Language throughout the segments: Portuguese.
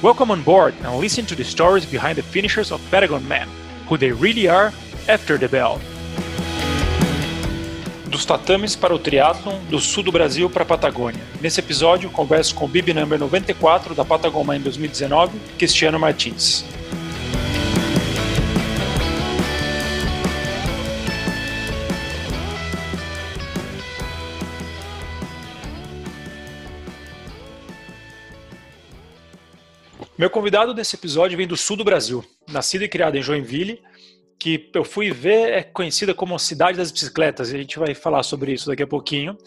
Welcome on board and listen to the stories behind the finishers of Patagon Man, who they really are after the bell. Dos tatames para o triatlon, do sul do Brasil para a Patagônia. Nesse episódio, converso com o Bib Number 94 da Patagon Man 2019, Cristiano Martins. Meu convidado desse episódio vem do sul do Brasil, nascido e criado em Joinville, que eu fui ver é conhecida como a cidade das bicicletas, e a gente vai falar sobre isso daqui a pouquinho.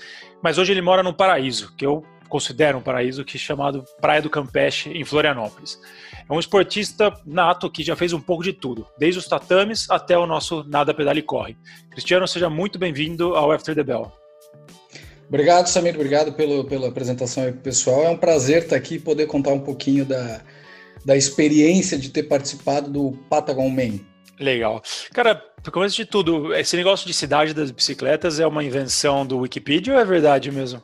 Mas hoje ele mora num paraíso, que eu considero um paraíso, que é chamado Praia do Campeche, em Florianópolis. É um esportista nato que já fez um pouco de tudo, desde os tatames até o nosso Nada Pedale e Corre. Cristiano, seja muito bem-vindo ao After the Bell. Obrigado, Samir. Obrigado pelo, pela apresentação aí, pessoal. É um prazer estar aqui e poder contar um pouquinho da, da experiência de ter participado do Patagon Man. Legal. Cara, começo de tudo, esse negócio de cidade das bicicletas é uma invenção do Wikipedia ou é verdade mesmo?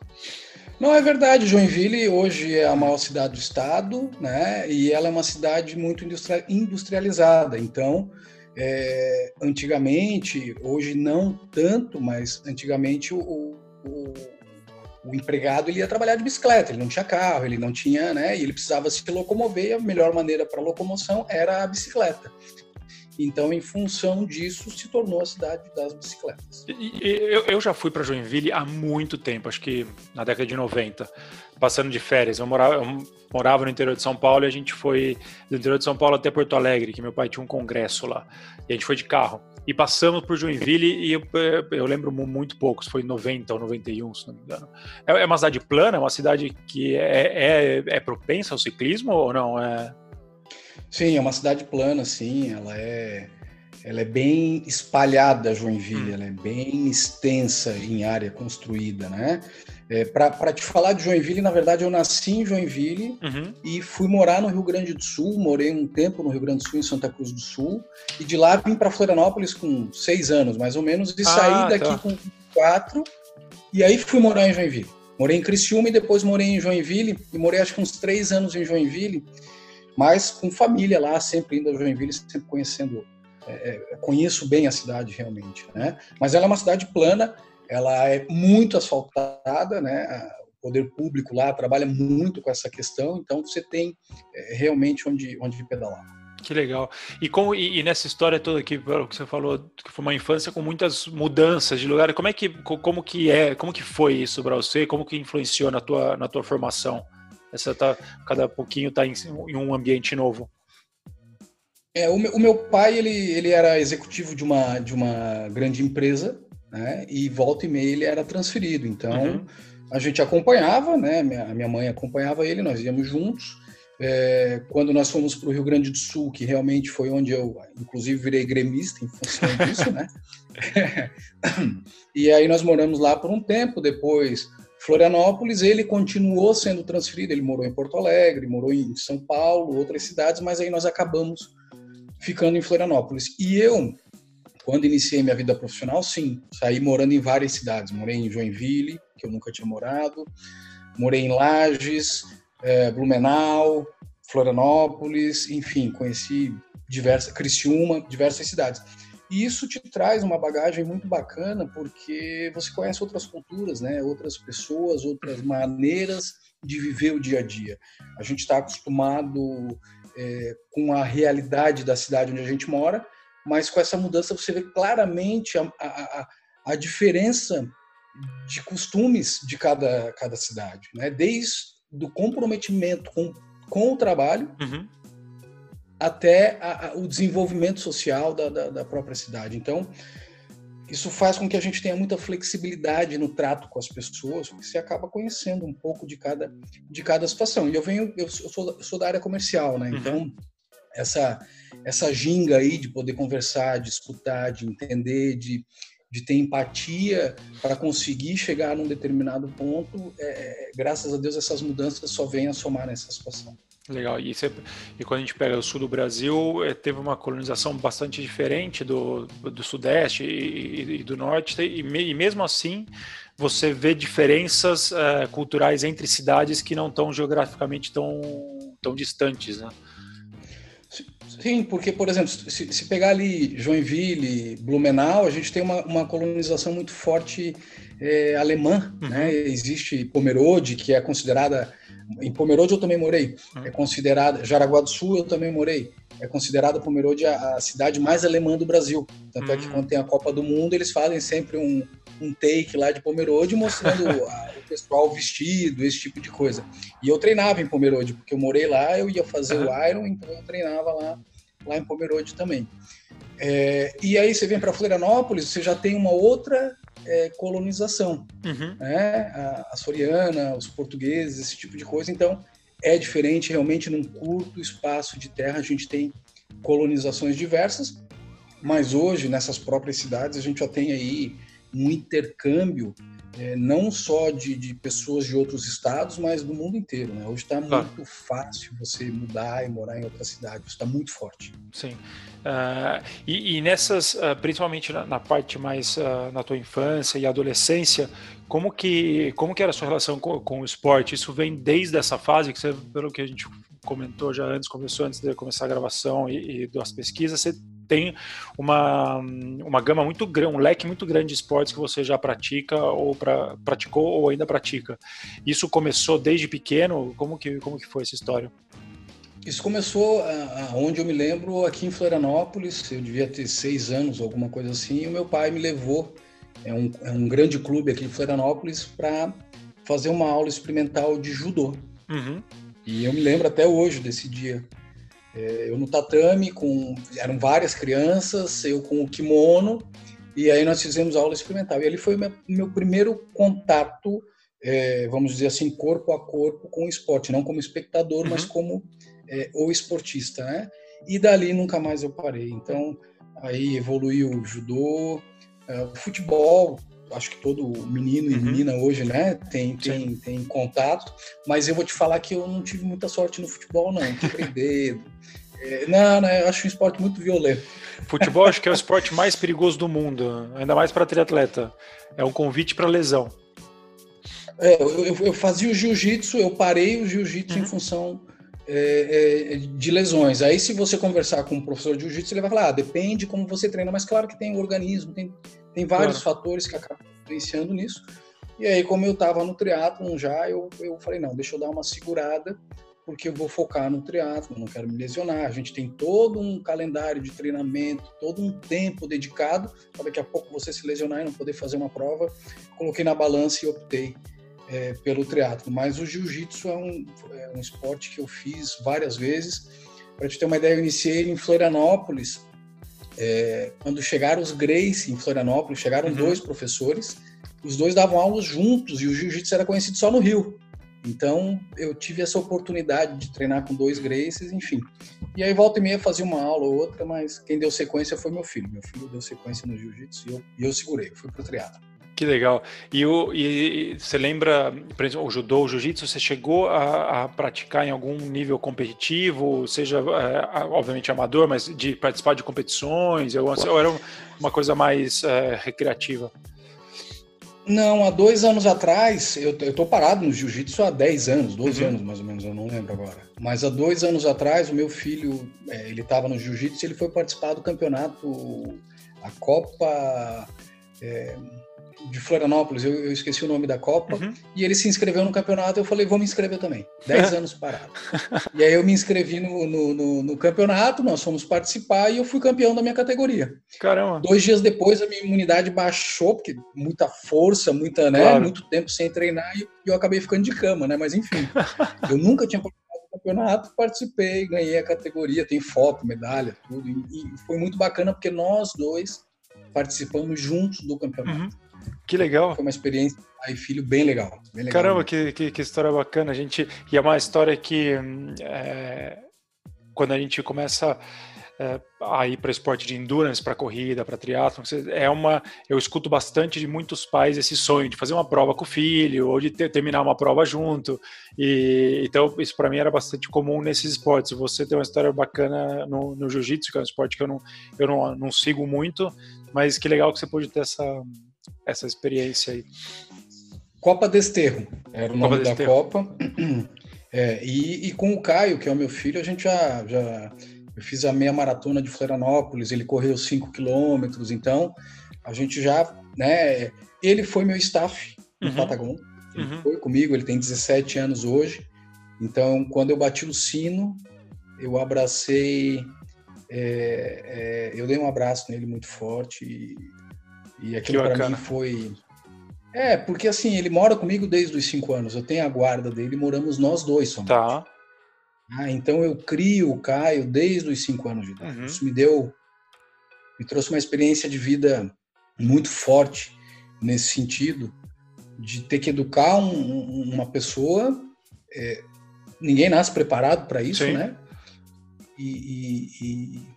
Não é verdade, Joinville hoje é a maior cidade do estado, né? E ela é uma cidade muito industrializada. Então, é, antigamente, hoje não tanto, mas antigamente o, o o empregado ele ia trabalhar de bicicleta, ele não tinha carro, ele não tinha, né? E ele precisava se locomover, e a melhor maneira para locomoção era a bicicleta. Então, em função disso, se tornou a cidade das bicicletas. Eu, já fui para Joinville há muito tempo, acho que na década de 90, passando de férias. Eu morava, eu morava no interior de São Paulo e a gente foi do interior de São Paulo até Porto Alegre, que meu pai tinha um congresso lá. E a gente foi de carro. E passamos por Joinville e eu, eu lembro muito poucos, foi 90 ou 91, se não me engano. É, é uma cidade plana, é uma cidade que é, é, é propensa ao ciclismo ou não? É... Sim, é uma cidade plana, sim. Ela é, ela é bem espalhada, Joinville. Hum. Ela é bem extensa em área construída, né? É, Para te falar de Joinville, na verdade, eu nasci em Joinville uhum. e fui morar no Rio Grande do Sul. Morei um tempo no Rio Grande do Sul, em Santa Cruz do Sul. E de lá vim para Florianópolis com seis anos, mais ou menos, e ah, saí daqui tá. com quatro. E aí fui morar em Joinville. Morei em Criciúma e depois morei em Joinville. E morei acho que uns três anos em Joinville, mas com família lá, sempre indo a Joinville, sempre conhecendo. É, é conheço bem a cidade realmente, né? Mas ela é uma cidade plana ela é muito asfaltada, né? O poder público lá trabalha muito com essa questão, então você tem é, realmente onde, onde pedalar. Que legal. E, como, e, e, nessa história toda que, que você falou, que foi uma infância com muitas mudanças de lugar, como é que, como que é, como que foi isso para você? Como que influenciou na tua, na tua formação? Essa tá, cada pouquinho tá em, em um ambiente novo. É, o, meu, o meu pai, ele, ele era executivo de uma, de uma grande empresa, né? E volta e meia ele era transferido. Então uhum. a gente acompanhava, né? Minha, minha mãe acompanhava ele, nós íamos juntos. É, quando nós fomos para o Rio Grande do Sul, que realmente foi onde eu, inclusive, virei gremista em função disso, né? e aí nós moramos lá por um tempo. Depois, Florianópolis, ele continuou sendo transferido. Ele morou em Porto Alegre, morou em São Paulo, outras cidades, mas aí nós acabamos ficando em Florianópolis. E eu quando iniciei minha vida profissional, sim, saí morando em várias cidades. Morei em Joinville, que eu nunca tinha morado, morei em Lages, é, Blumenau, Florianópolis, enfim, conheci diversas, Criciúma, diversas cidades. E isso te traz uma bagagem muito bacana, porque você conhece outras culturas, né? outras pessoas, outras maneiras de viver o dia a dia. A gente está acostumado é, com a realidade da cidade onde a gente mora, mas com essa mudança você vê claramente a, a, a diferença de costumes de cada, cada cidade, né? desde do comprometimento com, com o trabalho uhum. até a, o desenvolvimento social da, da, da, própria cidade. Então, isso faz com que a gente tenha muita flexibilidade no trato com as pessoas, porque você acaba conhecendo um pouco de cada, de cada situação. E eu venho, eu sou, eu sou da área comercial, né? Uhum. Então, essa, essa ginga aí de poder conversar, de escutar, de entender, de, de ter empatia para conseguir chegar num determinado ponto, é, é, graças a Deus essas mudanças só vêm a somar nessa situação. Legal. E, você, e, quando a gente pega o sul do Brasil, é, teve uma colonização bastante diferente do, do sudeste e, e do norte, e, e, mesmo assim você vê diferenças uh, culturais entre cidades que não estão geograficamente tão tão distantes, né? Sim, porque, por exemplo, se, se, pegar ali Joinville, Blumenau, a gente tem uma, uma colonização muito forte é, alemã, uhum. né? Existe Pomerode, que é considerada... Em Pomerode eu também morei. Uhum. É considerada... Jaraguá do Sul eu também morei. É considerada Pomerode a, a cidade mais alemã do Brasil. Tanto é que uhum. quando tem a Copa do Mundo, eles fazem sempre um, um take lá de Pomerode mostrando a, o pessoal vestido, esse tipo de coisa. E eu treinava em Pomerode, porque eu morei lá, eu ia fazer uhum. o Iron, então eu treinava lá, lá em Pomerode também. É, e aí você vem para Florianópolis, você já tem uma outra é, colonização, uhum. né? A, a Soriana, os portugueses, esse tipo de coisa. Então é diferente, realmente num curto espaço de terra a gente tem colonizações diversas, mas hoje nessas próprias cidades a gente já tem aí um intercâmbio é, não só de, de, pessoas de outros estados, mas do mundo inteiro. Né? Hoje está muito fácil você mudar e morar em outra cidade, está muito forte. Sim. Uh, e, e, nessas, uh, principalmente na, na, parte mais uh, na tua infância e adolescência, como que, como que era a sua relação com, com, o esporte? Isso vem desde essa fase, que você, pelo que a gente comentou já antes, começou antes de começar a gravação e, e das pesquisas, você tem uma, uma gama muito grande, um leque muito grande de esportes que você já pratica ou pra, praticou ou ainda pratica. Isso começou desde pequeno? Como que, como que foi essa história? Isso começou, onde eu me lembro, aqui em Florianópolis. Eu devia ter seis anos, alguma coisa assim. E o meu pai me levou, é um, é um grande clube aqui em Florianópolis, para fazer uma aula experimental de judô. Uhum. E eu me lembro até hoje desse dia. É, eu no tatame, com eram várias crianças, eu com o kimono, e aí nós fizemos aula experimental. E ali foi o meu, meu primeiro contato, é, vamos dizer assim, corpo a corpo com o esporte, não como espectador, uhum. mas como é, o esportista, né? E dali nunca mais eu parei. Então, aí evoluiu o judô, o futebol, acho que todo menino e uhum. menina hoje, né, tem, tem, tem contato, mas eu vou te falar que eu não tive muita sorte no futebol, não, quebrei dedo. É, não, não, eu acho um esporte muito violento. Futebol acho que é o esporte mais perigoso do mundo, ainda mais para triatleta. É um convite para lesão. É, eu, eu, fazia o jiu-jitsu, eu parei o jiu-jitsu uhum. em função é, é, de lesões. Aí, se você conversar com um professor de jiu-jitsu, ele vai falar: ah, depende como você treina, mas claro que tem o organismo, tem, tem vários claro. fatores que acabam influenciando nisso. E aí, como eu estava no triatlon já, eu, eu falei: não, deixa eu dar uma segurada, porque eu vou focar no triatlon, não quero me lesionar. A gente tem todo um calendário de treinamento, todo um tempo dedicado para daqui a pouco você se lesionar e não poder fazer uma prova. Coloquei na balança e optei é, pelo triatlo. Mas o jiu-jitsu é um, é um esporte que eu fiz várias vezes. Para te ter uma ideia, eu iniciei em Florianópolis. É, quando chegaram os Grace em Florianópolis, chegaram uhum. dois professores. Os dois davam aulas juntos e o jiu-jitsu era conhecido só no Rio. Então, eu tive essa oportunidade de treinar com dois Graces, enfim. E aí, volta e meia, fazia uma aula ou outra, mas quem deu sequência foi meu filho. Meu filho deu sequência no jiu-jitsu e eu, e eu segurei, fui pro triatlo. Que legal. E, o, e você lembra, por exemplo, o judô, o jiu-jitsu, você chegou a, a, praticar em algum nível competitivo, seja, é, obviamente, amador, mas de participar de competições, ou era uma coisa mais é, recreativa? Não, há dois anos atrás, eu, eu tô parado no jiu-jitsu há 10 anos, 12 uhum. anos mais ou menos, eu não lembro agora. Mas há dois anos atrás, o meu filho, é, ele estava no jiu-jitsu ele foi participar do campeonato, a Copa... É, de Florianópolis, eu, eu, esqueci o nome da Copa, uhum. e ele se inscreveu no campeonato, eu falei, vou me inscrever também. Dez anos parado. e aí eu me inscrevi no, no, no, no, campeonato, nós fomos participar e eu fui campeão da minha categoria. Caramba! Dois dias depois a minha imunidade baixou, porque muita força, muita, né, claro. muito tempo sem treinar, e eu acabei ficando de cama, né, mas enfim. eu nunca tinha participado do campeonato, participei, ganhei a categoria, tem foto, medalha, tudo, e, e foi muito bacana porque nós dois participamos juntos do campeonato. Uhum. Que legal. Foi uma experiência pai e filho bem legal. Bem legal Caramba, que, que, que, história bacana. A gente, e é uma história que é, quando a gente começa é, a ir para esporte de endurance, para corrida, para triatlo, é uma, eu escuto bastante de muitos pais esse sonho de fazer uma prova com o filho ou de ter, terminar uma prova junto. E então isso para mim era bastante comum nesses esportes. Você tem uma história bacana no, no jiu-jitsu, que é um esporte que eu não, eu não, não sigo muito, mas que legal que você pôde ter essa essa experiência aí? Copa Desterro era o nome Copa da Copa. É, e, e, com o Caio, que é o meu filho, a gente já, já eu fiz a meia maratona de Florianópolis, ele correu 5 quilômetros, então a gente já, né, ele foi meu staff no uhum. Patagon, ele uhum. foi comigo, ele tem 17 anos hoje, então quando eu bati o sino, eu abracei, é, é, eu dei um abraço nele muito forte e, e aquilo para mim foi é, porque assim, ele mora comigo desde os cinco anos. Eu tenho a guarda dele, moramos nós dois somente. Tá. Ah, então eu crio o Caio desde os cinco anos de idade. Uhum. Isso me deu, me trouxe uma experiência de vida muito forte nesse sentido, de ter que educar um, uma pessoa. É, ninguém nasce preparado para isso, Sim. né? E, e, e,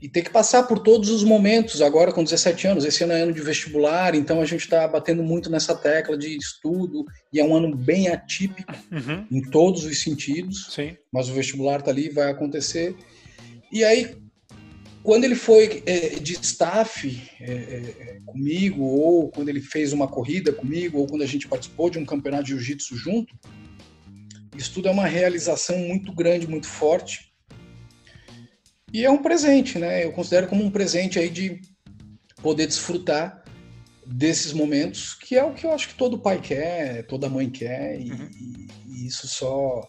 e ter que passar por todos os momentos, agora com 17 anos, esse ano é ano de vestibular, então a gente está batendo muito nessa tecla de estudo, e é um ano bem atípico uhum. em todos os sentidos, Sim. mas o vestibular está ali, vai acontecer. E aí, quando ele foi é, de staff é, é, comigo, ou quando ele fez uma corrida comigo, ou quando a gente participou de um campeonato de jiu-jitsu junto, isso tudo é uma realização muito grande, muito forte, e é um presente, né? Eu considero como um presente aí de poder desfrutar desses momentos, que é o que eu acho que todo pai quer, toda mãe quer, e, uhum. e, isso só,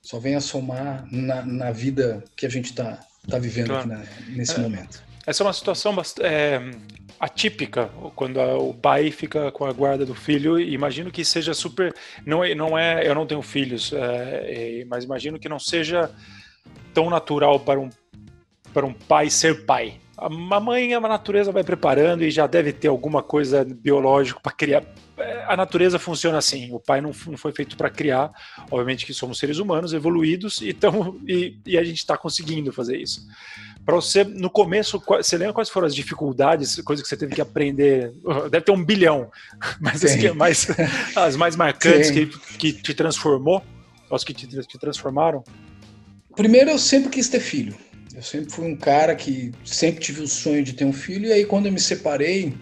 só vem a somar na, na vida que a gente está tá vivendo claro. aqui na, nesse é, momento. Essa é uma situação é, atípica, quando a, o pai fica com a guarda do filho. Imagino que seja super. Não é, não é eu não tenho filhos, é mas imagino que não seja tão natural para um para um pai ser pai. A mãe, a natureza vai preparando e já deve ter alguma coisa biológica para criar. A natureza funciona assim. O pai não, não foi feito para criar. Obviamente que somos seres humanos evoluídos então, e, e a gente está conseguindo fazer isso. Para você, no começo, você lembra quais foram as dificuldades, coisas que você teve que aprender? Deve ter um bilhão, mas as, que, mais, as mais marcantes que, que te transformou, as que te, te transformaram? Primeiro, eu sempre quis ter filho. Eu sempre fui um cara que sempre tive o sonho de ter um filho, e aí quando eu me separei,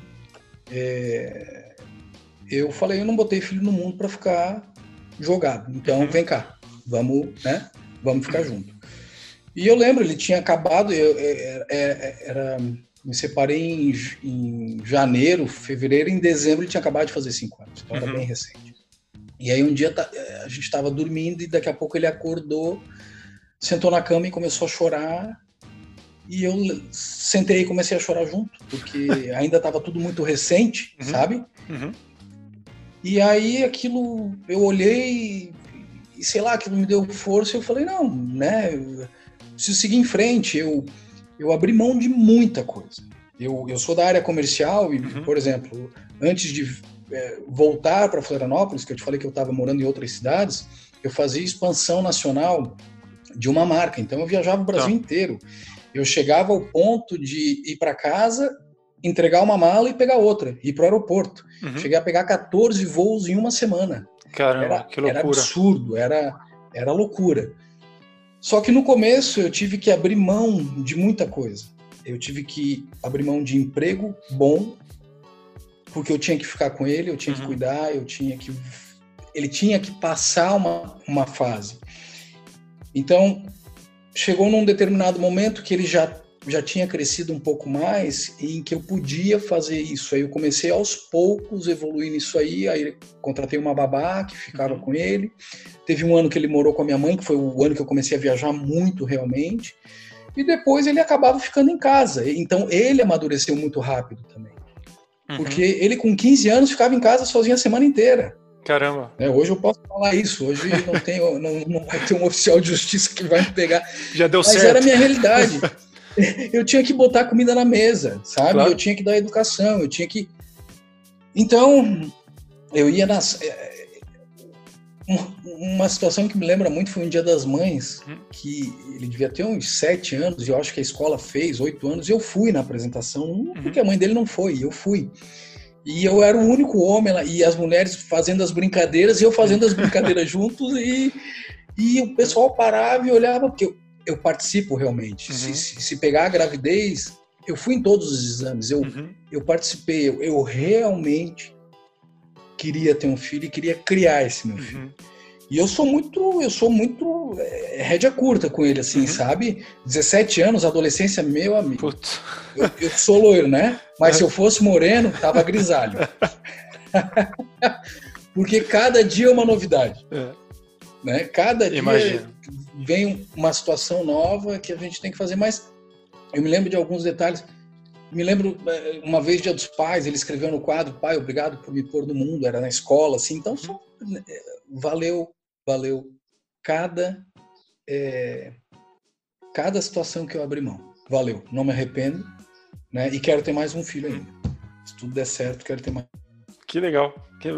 é, eu falei, eu não botei filho no mundo para ficar jogado. Então uhum. vem cá, vamos, né? Vamos ficar junto. E eu lembro, ele tinha acabado, eu, é, é, é era, me separei em, em, janeiro, fevereiro, em dezembro ele tinha acabado de fazer cinco anos, então uhum. era bem recente. E aí um dia tá, a gente estava dormindo e daqui a pouco ele acordou sentou na cama e começou a chorar. E eu sentei e comecei a chorar junto, porque ainda estava tudo muito recente, uhum. sabe? Uhum. E aí aquilo, eu olhei e sei lá, aquilo me deu força e eu falei, não, né, eu preciso seguir em frente. Eu, eu abri mão de muita coisa. Eu, eu sou da área comercial e, uhum. por exemplo, antes de é, voltar para Florianópolis, que eu te falei que eu estava morando em outras cidades, eu fazia expansão nacional de uma marca. Então eu viajava o Brasil tá. inteiro. Eu chegava ao ponto de ir para casa, entregar uma mala e pegar outra, ir para o aeroporto. Uhum. Cheguei a pegar 14 voos em uma semana. Caramba, era, que loucura. Era absurdo, era, era loucura. Só que no começo eu tive que abrir mão de muita coisa. Eu tive que abrir mão de emprego bom, porque eu tinha que ficar com ele, eu tinha uhum. que cuidar, eu tinha que. Ele tinha que passar uma, uma fase. Então, chegou num determinado momento que ele já, já tinha crescido um pouco mais e em que eu podia fazer isso. Aí eu comecei aos poucos evoluir nisso aí, aí contratei uma babá que ficava uhum. com ele. Teve um ano que ele morou com a minha mãe, que foi o ano que eu comecei a viajar muito realmente. E depois ele acabava ficando em casa. Então ele amadureceu muito rápido também. Uhum. Porque ele com 15 anos ficava em casa sozinho a semana inteira. Caramba. É, hoje eu posso falar isso. Hoje não, tem, não, não vai ter um oficial de justiça que vai me pegar. Já deu Mas certo. Mas era a minha realidade. eu tinha que botar comida na mesa, sabe? Claro. Eu tinha que dar educação, eu tinha que. Então, eu ia nas. É, uma situação que me lembra muito foi um dia das mães, hum. que ele devia ter uns sete anos, e eu acho que a escola fez oito anos, e eu fui na apresentação, uhum. porque a mãe dele não foi, eu fui. E eu era o único homem lá, e as mulheres fazendo as brincadeiras, e eu fazendo as brincadeiras juntos, e, e o pessoal parava e olhava, porque eu, eu participo realmente. Uhum. Se, se, se, pegar a gravidez, eu fui em todos os exames, eu, uhum. eu participei, eu, eu, realmente queria ter um filho e queria criar esse meu filho. Uhum. E eu sou muito, eu sou muito é, rédea curta com ele, assim, uhum. sabe? 17 anos, adolescência, meu amigo. Eu, eu, sou loiro, né? Mas se eu fosse moreno, tava grisalho. Porque cada dia é uma novidade. É. Né? Cada dia Imagina. vem uma situação nova que a gente tem que fazer. Mas eu me lembro de alguns detalhes. Me lembro, é, uma vez, Dia dos Pais, ele escreveu no quadro, pai, obrigado por me pôr no mundo, era na escola, assim, então só, é, valeu, valeu cada, é, cada situação que eu abri mão, valeu, não me arrependo, né, e quero ter mais um filho ainda, se tudo der certo, quero ter mais que legal. Que,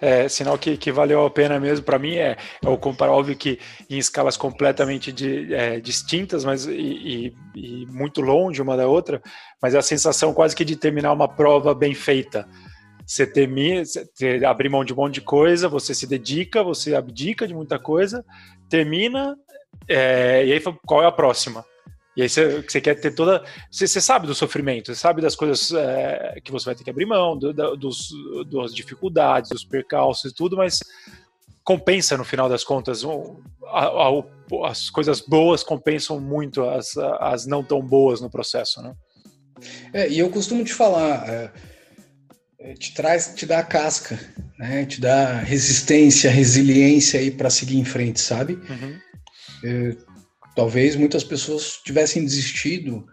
é, sinal que, que valeu a pena mesmo. Para mim é, é o comparar, óbvio que em escalas completamente de, é, distintas, mas e, e, e, muito longe uma da outra, mas é a sensação quase que de terminar uma prova bem feita. Você termina, você abre mão de um monte de coisa, você se dedica, você abdica de muita coisa, termina, é, e aí qual é a próxima? E aí você, você quer ter toda. Você, você, sabe do sofrimento, você sabe das coisas é, que você vai ter que abrir mão, do, do, dos, das dificuldades, dos percalços e tudo, mas compensa no final das contas. Um, a, a, as coisas boas compensam muito as, as não tão boas no processo, né? É, e eu costumo te falar, é, é te traz, te dá casca, né? Te dá resistência, resiliência aí para seguir em frente, sabe? Uhum. Talvez muitas pessoas tivessem desistido,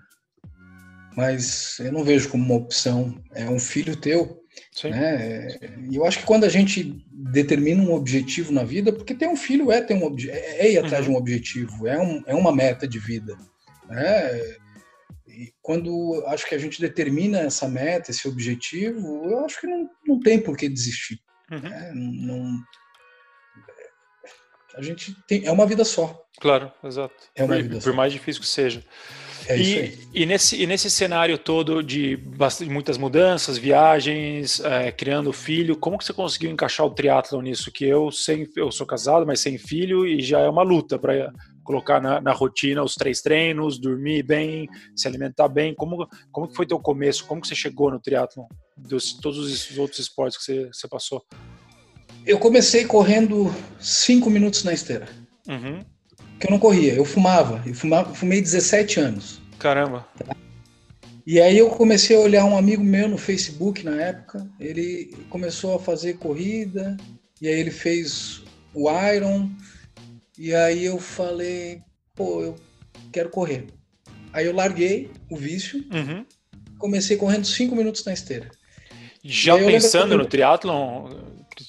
mas eu não vejo como uma opção. É um filho teu. Sim. Né? E eu acho que quando a gente determina um objetivo na vida, porque ter um filho é ter um é, é ir atrás uhum. de um objetivo, é, um, é uma meta de vida. Né? E quando acho que a gente determina essa meta, esse objetivo, eu acho que não, não tem por que desistir. Uhum. Né? Não, a gente tem é uma vida só. Claro, exato. É uma por, vida por só. mais difícil que seja. É e, isso aí. E nesse, e nesse cenário todo de bastante, muitas mudanças, viagens, é, criando filho, como que você conseguiu encaixar o triatlon nisso? Que eu sem, eu sou casado, mas sem filho e já é uma luta para colocar na, na, rotina os três treinos, dormir bem, se alimentar bem. Como, como que foi teu começo? Como que você chegou no triatlon? Dos todos os outros esportes que você, você passou? Eu comecei correndo cinco minutos na esteira. Uhum. Que eu não corria, eu fumava. Eu fumava, fumei 17 anos. Caramba. E aí eu comecei a olhar um amigo meu no Facebook na época. Ele começou a fazer corrida, e aí ele fez o Iron. E aí eu falei, pô, eu quero correr. Aí eu larguei o vício, uhum. comecei correndo cinco minutos na esteira. Já pensando no triatlon?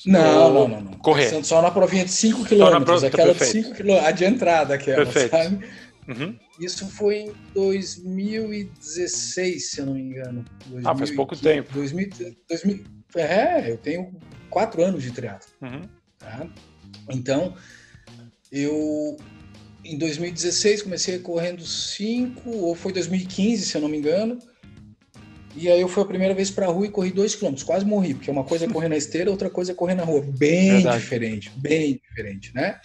Não, não, não, não. Correr. Pensando só na provinha de 5 km, aquela de 5 km, a de entrada aquela, perfeito. sabe? Uhum. Isso foi em 2016, se eu não me engano. 2000, ah, faz pouco tempo. 2000, 2000, é, eu tenho quatro anos de triatlo. Uhum. Tá? Então, eu em 2016 comecei correndo 5, ou foi 2015, se eu não me engano. E aí eu fui a primeira vez pra rua e corri dois quilômetros, quase morri, porque uma coisa é correr na esteira, outra coisa é correr na rua. Bem Verdade. diferente, bem diferente, né?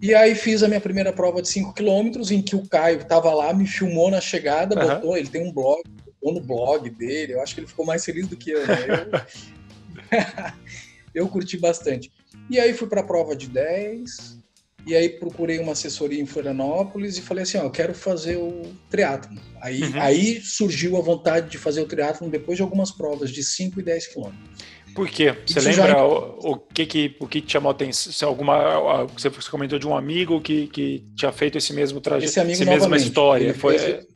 E aí fiz a minha primeira prova de 5 quilômetros, em que o Caio estava lá, me filmou na chegada, uhum. botou, ele tem um blog, botou no blog dele, eu acho que ele ficou mais feliz do que eu, né? Eu, eu curti bastante. E aí fui para a prova de 10, e aí procurei uma assessoria em Florianópolis e falei assim, ó, eu quero fazer o triatlon. Aí, uhum. aí surgiu a vontade de fazer o triatlon depois de algumas provas de 5 e 10 quilômetros. Por quê? Você Isso lembra já... o, o, que que o que te chamou a atenção? Se alguma você comentou de um amigo que, que tinha feito esse mesmo trajeto, esse amigo essa mesma história, ele foi fez,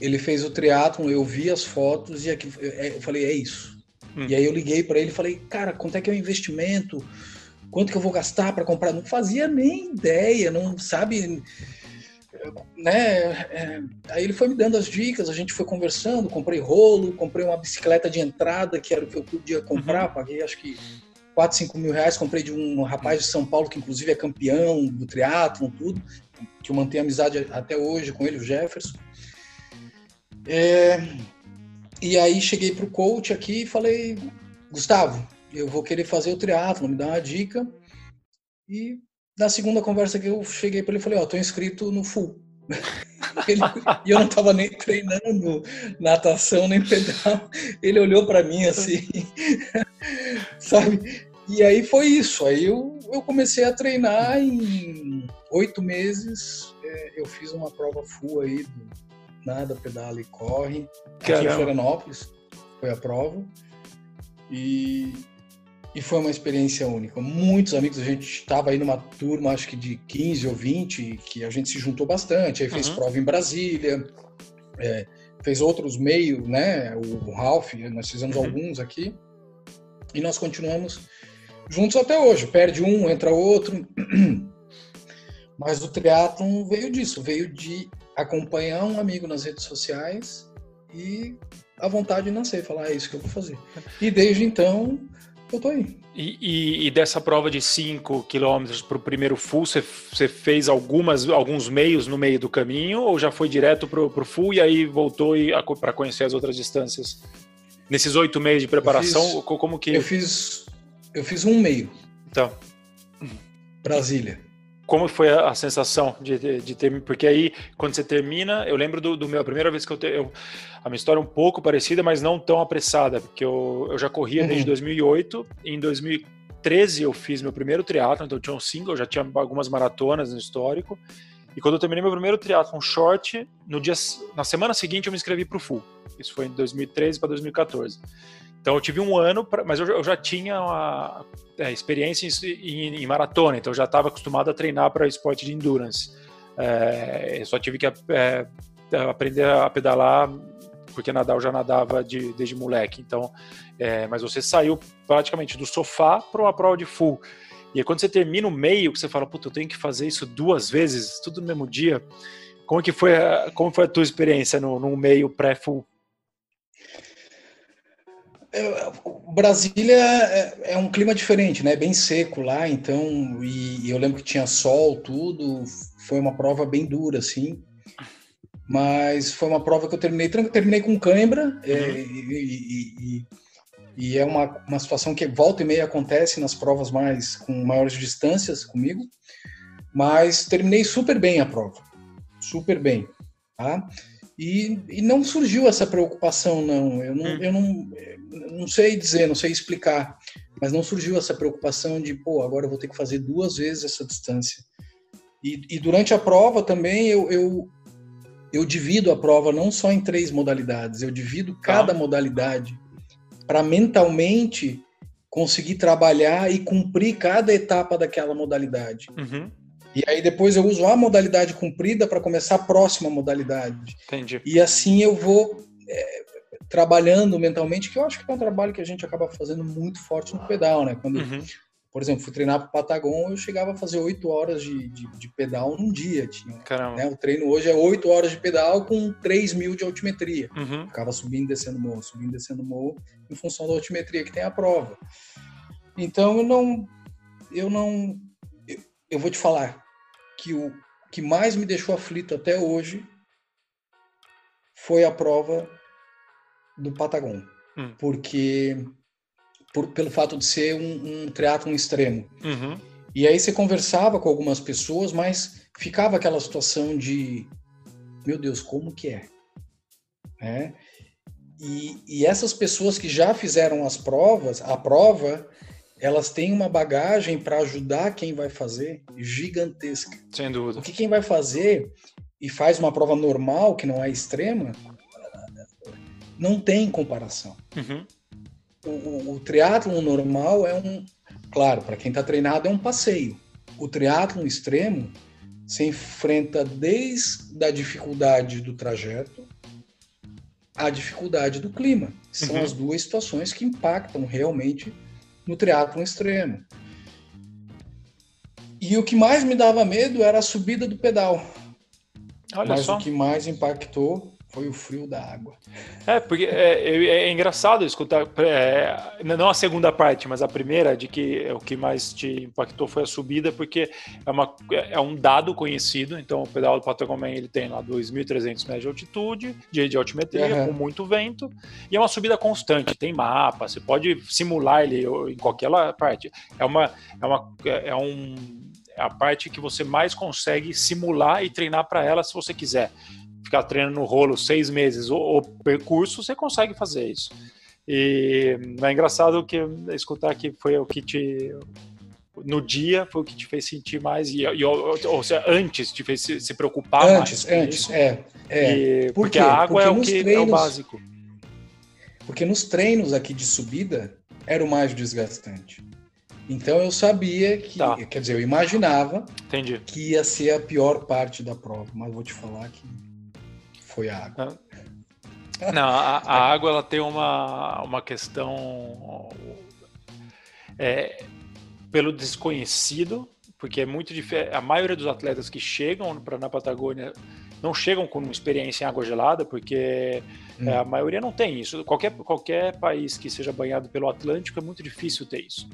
ele fez o triatlon, eu vi as fotos e aqui, eu falei é isso. Hum. E aí eu liguei para ele e falei, cara, quanto é que é o investimento? Quanto que eu vou gastar para comprar? Não fazia nem ideia, não sabe, né? É, aí ele foi me dando as dicas, a gente foi conversando, comprei rolo, comprei uma bicicleta de entrada, que era o que eu podia comprar, uhum. paguei acho que 4, 5 mil reais, comprei de um rapaz de São Paulo, que inclusive é campeão do triatlon, tudo, que eu mantenho amizade até hoje com ele, o Jefferson. É, e aí cheguei pro coach aqui e falei, Gustavo, eu vou querer fazer o triatlo, me dá uma dica. E na segunda conversa que eu cheguei para ele, falei, ó, oh, tô inscrito no full. ele, e eu não tava nem treinando natação nem pedal. Ele olhou para mim assim, sabe? E aí foi isso. Aí eu, eu comecei a treinar em oito meses. É, eu fiz uma prova full aí do nada, pedala e corre. Caramba. Aqui em Florianópolis foi a prova. E, e foi uma experiência única. Muitos amigos, a gente estava aí numa turma, acho que de 15 ou 20, que a gente se juntou bastante. Aí fez uhum. prova em Brasília, é, fez outros meios, né? O Ralph, nós fizemos uhum. alguns aqui. E nós continuamos juntos até hoje. Perde um, entra outro. Mas o triatlon veio disso, veio de acompanhar um amigo nas redes sociais e a vontade de nascer, falar, é isso que eu vou fazer. E desde então, eu tô aí. E, e, e dessa prova de 5 quilômetros para o primeiro full, você, fez algumas, alguns meios no meio do caminho ou já foi direto para o full e aí voltou para conhecer as outras distâncias? Nesses oito meses de preparação, fiz, como que... Eu fiz, eu fiz um meio. Então. Brasília como foi a, sensação de, de, de, ter. Porque aí, quando você termina, eu lembro do, do meu, a primeira vez que eu, te, eu. A minha história é um pouco parecida, mas não tão apressada, porque eu, eu já corria uhum. desde 2008. E em 2013 eu fiz meu primeiro triatlo, então eu tinha um single, já tinha algumas maratonas no histórico. E quando eu terminei meu primeiro triatlo, um short, no dia, na semana seguinte eu me inscrevi para o full. Isso foi em 2013 para 2014. Então eu tive um ano, pra, mas eu, eu, já tinha uma é, experiência em, em, em, maratona, então eu já estava acostumado a treinar para esporte de endurance. É, eu só tive que é, aprender a pedalar porque nadar eu já nadava de, desde moleque. Então, é, mas você saiu praticamente do sofá para uma prova de full. E aí, quando você termina o meio, que você fala, puta, eu tenho que fazer isso duas vezes, tudo no mesmo dia. Como que foi a, como foi a tua experiência no, no meio pré-full? Brasília é, é, um clima diferente, né? Bem seco lá, então, e, e, eu lembro que tinha sol, tudo. Foi uma prova bem dura, assim. Mas foi uma prova que eu terminei, terminei com cãibra, é, uhum. é, e, e, e, é uma, uma situação que volta e meia acontece nas provas mais com maiores distâncias comigo. Mas terminei super bem a prova, super bem, tá? E, e não surgiu essa preocupação, não. Eu não, hum. eu não não sei dizer, não sei explicar, mas não surgiu essa preocupação de, pô, agora eu vou ter que fazer duas vezes essa distância. E, e durante a prova também eu, eu, eu, divido a prova não só em três modalidades, eu divido cada ah. modalidade para mentalmente conseguir trabalhar e cumprir cada etapa daquela modalidade. Uhum. E aí depois eu uso a modalidade cumprida para começar a próxima modalidade. Entendi. E assim eu vou é, trabalhando mentalmente, que eu acho que é um trabalho que a gente acaba fazendo muito forte no pedal, né? Quando, uhum. por exemplo, fui treinar para o Patagon, eu chegava a fazer oito horas de, de, de, pedal num dia. Tinha, né? O treino hoje é oito horas de pedal com 3 mil de altimetria. Uhum. Ficava subindo e descendo morro, subindo e descendo morro, em função da altimetria que tem a prova. Então eu não. Eu não. Eu, eu vou te falar que o que mais me deixou aflito até hoje foi a prova do Patagon, hum. porque por, pelo fato de ser um, um triatlon extremo. Uhum. E aí você conversava com algumas pessoas, mas ficava aquela situação de, meu Deus, como que é? é? E, e essas pessoas que já fizeram as provas, a prova, elas têm uma bagagem para ajudar quem vai fazer gigantesca. Sem dúvida. Porque quem vai fazer e faz uma prova normal, que não é extrema, não tem comparação. Uhum. O, o, o triatlon normal é um, claro, para quem está treinado é um passeio. O triatlon extremo se enfrenta desde a dificuldade do trajeto à dificuldade do clima. São uhum. as duas situações que impactam realmente no triatlon extremo. E o que mais me dava medo era a subida do pedal. Olha Mas só. o que mais impactou foi o frio da água. É, porque é, é, é engraçado escutar, é, não a segunda parte, mas a primeira, de que o que mais te impactou foi a subida, porque é, uma, é um dado conhecido, então o pedal do Patagonia ele tem lá 2.300 metros de altitude, de, de altimetria, uhum. com muito vento, e é uma subida constante, tem mapa, você pode simular ele em qualquer parte. É uma, é uma, é um, é a parte que você mais consegue simular e treinar para ela se você quiser ficar treinando no rolo seis meses o, o percurso, você consegue fazer isso. E é engraçado que escutar que foi o que te no dia foi o que te fez sentir mais e, e ou, ou, seja, antes te fez se, se preocupar antes, mais? Antes, antes, é. é. E, Por porque a água porque é o que treinos, é o básico. Porque nos treinos aqui de subida era o mais desgastante. Então eu sabia que, tá. quer dizer, eu imaginava Entendi. que ia ser a pior parte da prova, mas vou te falar que foi a água. Não, a, a água ela tem uma, uma questão é, pelo desconhecido, porque é muito diferente. A maioria dos atletas que chegam para na Patagônia não chegam com experiência em água gelada, porque hum. é, a maioria não tem isso. Qualquer, qualquer país que seja banhado pelo Atlântico é muito difícil ter isso.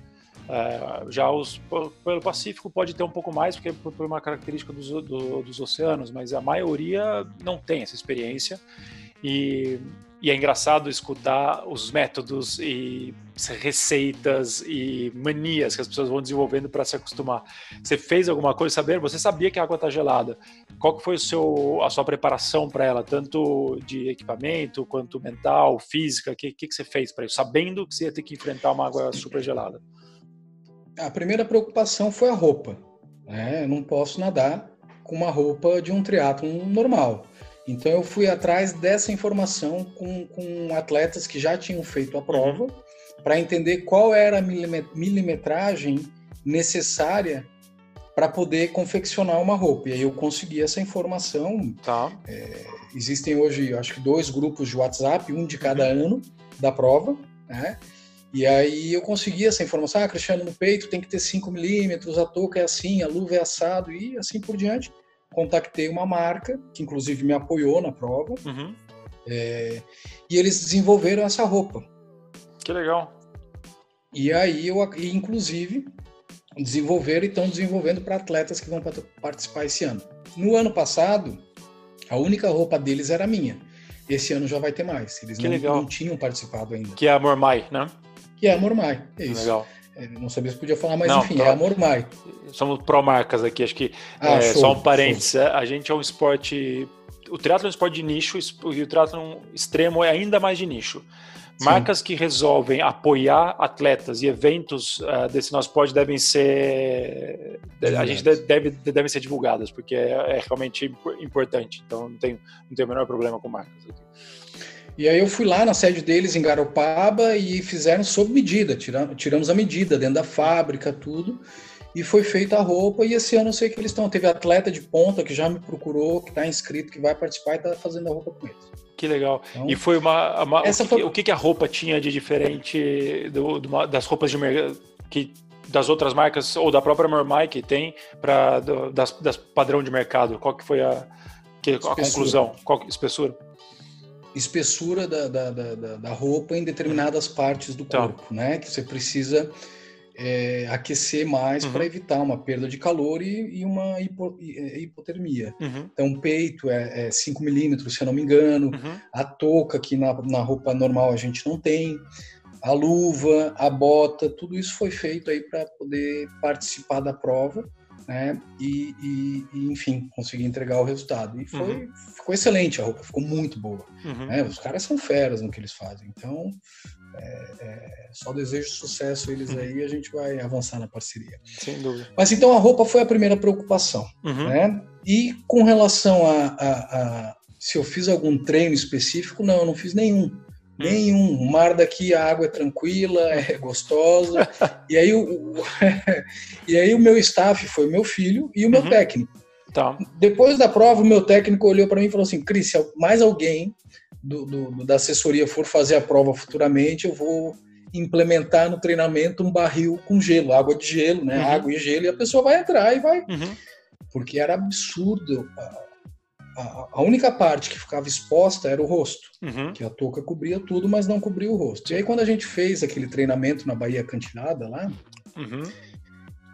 Uh, já os, pelo Pacífico pode ter um pouco mais, porque é por uma característica dos, do, dos oceanos, mas a maioria não tem essa experiência. E, e é engraçado escutar os métodos e receitas e manias que as pessoas vão desenvolvendo para se acostumar. Você fez alguma coisa saber? Você sabia que a água está gelada? Qual que foi o seu, a sua preparação para ela, tanto de equipamento quanto mental, física? O que, que, que você fez para isso, sabendo que você ia ter que enfrentar uma água super gelada? A primeira preocupação foi a roupa. Né? Eu não posso nadar com uma roupa de um triatlo normal. Então eu fui atrás dessa informação com, com atletas que já tinham feito a prova para entender qual era a milimetragem necessária para poder confeccionar uma roupa. E aí eu consegui essa informação. Tá. É, existem hoje, acho que dois grupos de WhatsApp, um de cada uhum. ano da prova, né? E aí eu consegui essa informação, ah, Cristiano, no peito tem que ter 5 milímetros, a touca é assim, a luva é assado e assim por diante. Contactei uma marca, que inclusive me apoiou na prova, uhum. é, e eles desenvolveram essa roupa. Que legal. E aí eu, e inclusive, desenvolveram e estão desenvolvendo para atletas que vão participar esse ano. No ano passado, a única roupa deles era minha. Esse ano já vai ter mais. Eles não, não, tinham participado ainda. Que é a Mormai, né? Que é a Mormai. É isso. Legal. É, não sabia se podia falar, mas não, enfim, tô... é a Mormai. Somos pró-marcas aqui, acho que ah, é, show, só um parênteses. Show. A gente é um esporte. O triatlo é um esporte de nicho e o triatlo extremo é ainda mais de nicho. Sim. Marcas que resolvem apoiar atletas e eventos uh, desse nosso esporte devem ser. A gente deve, devem ser divulgadas, porque é, é realmente importante. Então não tem, não tem o menor problema com marcas aqui. E aí eu fui lá na sede deles em Garopaba e fizeram sob medida, tiramos a medida dentro da fábrica, tudo. E foi feita a roupa, e esse ano eu sei que eles estão. Teve atleta de ponta que já me procurou, que está inscrito, que vai participar e está fazendo a roupa com eles. Que legal. Então, e foi uma. uma essa o, que, foi... o que, a roupa tinha de diferente do, do, das roupas de que das outras marcas ou da própria Mormai que tem para das, das padrão de mercado? Qual que foi a, que, a conclusão? Qual espessura? Espessura da, da, da, da roupa em determinadas partes do tá. corpo, né? Que você precisa é, aquecer mais uhum. para evitar uma perda de calor e, e uma hipo, é, hipotermia. Uhum. Então, o peito é, 5 é milímetros, se eu não me engano. Uhum. A touca, que na, na roupa normal a gente não tem. A luva, a bota, tudo isso foi feito aí para poder participar da prova né? E, e, e, enfim, consegui entregar o resultado. E foi, uhum. ficou excelente a roupa, ficou muito boa. Uhum. Né? Os caras são feras no que eles fazem. Então, é, é, só desejo sucesso eles uhum. aí e a gente vai avançar na parceria. Sem dúvida. Mas então a roupa foi a primeira preocupação. Uhum. Né? E com relação a, a, a se eu fiz algum treino específico, não, eu não fiz nenhum. Nenhum. O mar daqui, a água é tranquila, é gostosa. e, aí, o, e aí o meu staff foi o meu filho e o meu uhum. técnico. Tá. Depois da prova, o meu técnico olhou para mim e falou assim: Cris, se mais alguém do, do, da assessoria for fazer a prova futuramente, eu vou implementar no treinamento um barril com gelo, água de gelo, né? Uhum. Água e gelo, e a pessoa vai entrar e vai. Uhum. Porque era absurdo a, única parte que ficava exposta era o rosto, uhum. que a touca cobria tudo, mas não cobria o rosto. E aí quando a gente fez aquele treinamento na Bahia Cantilada lá, uhum.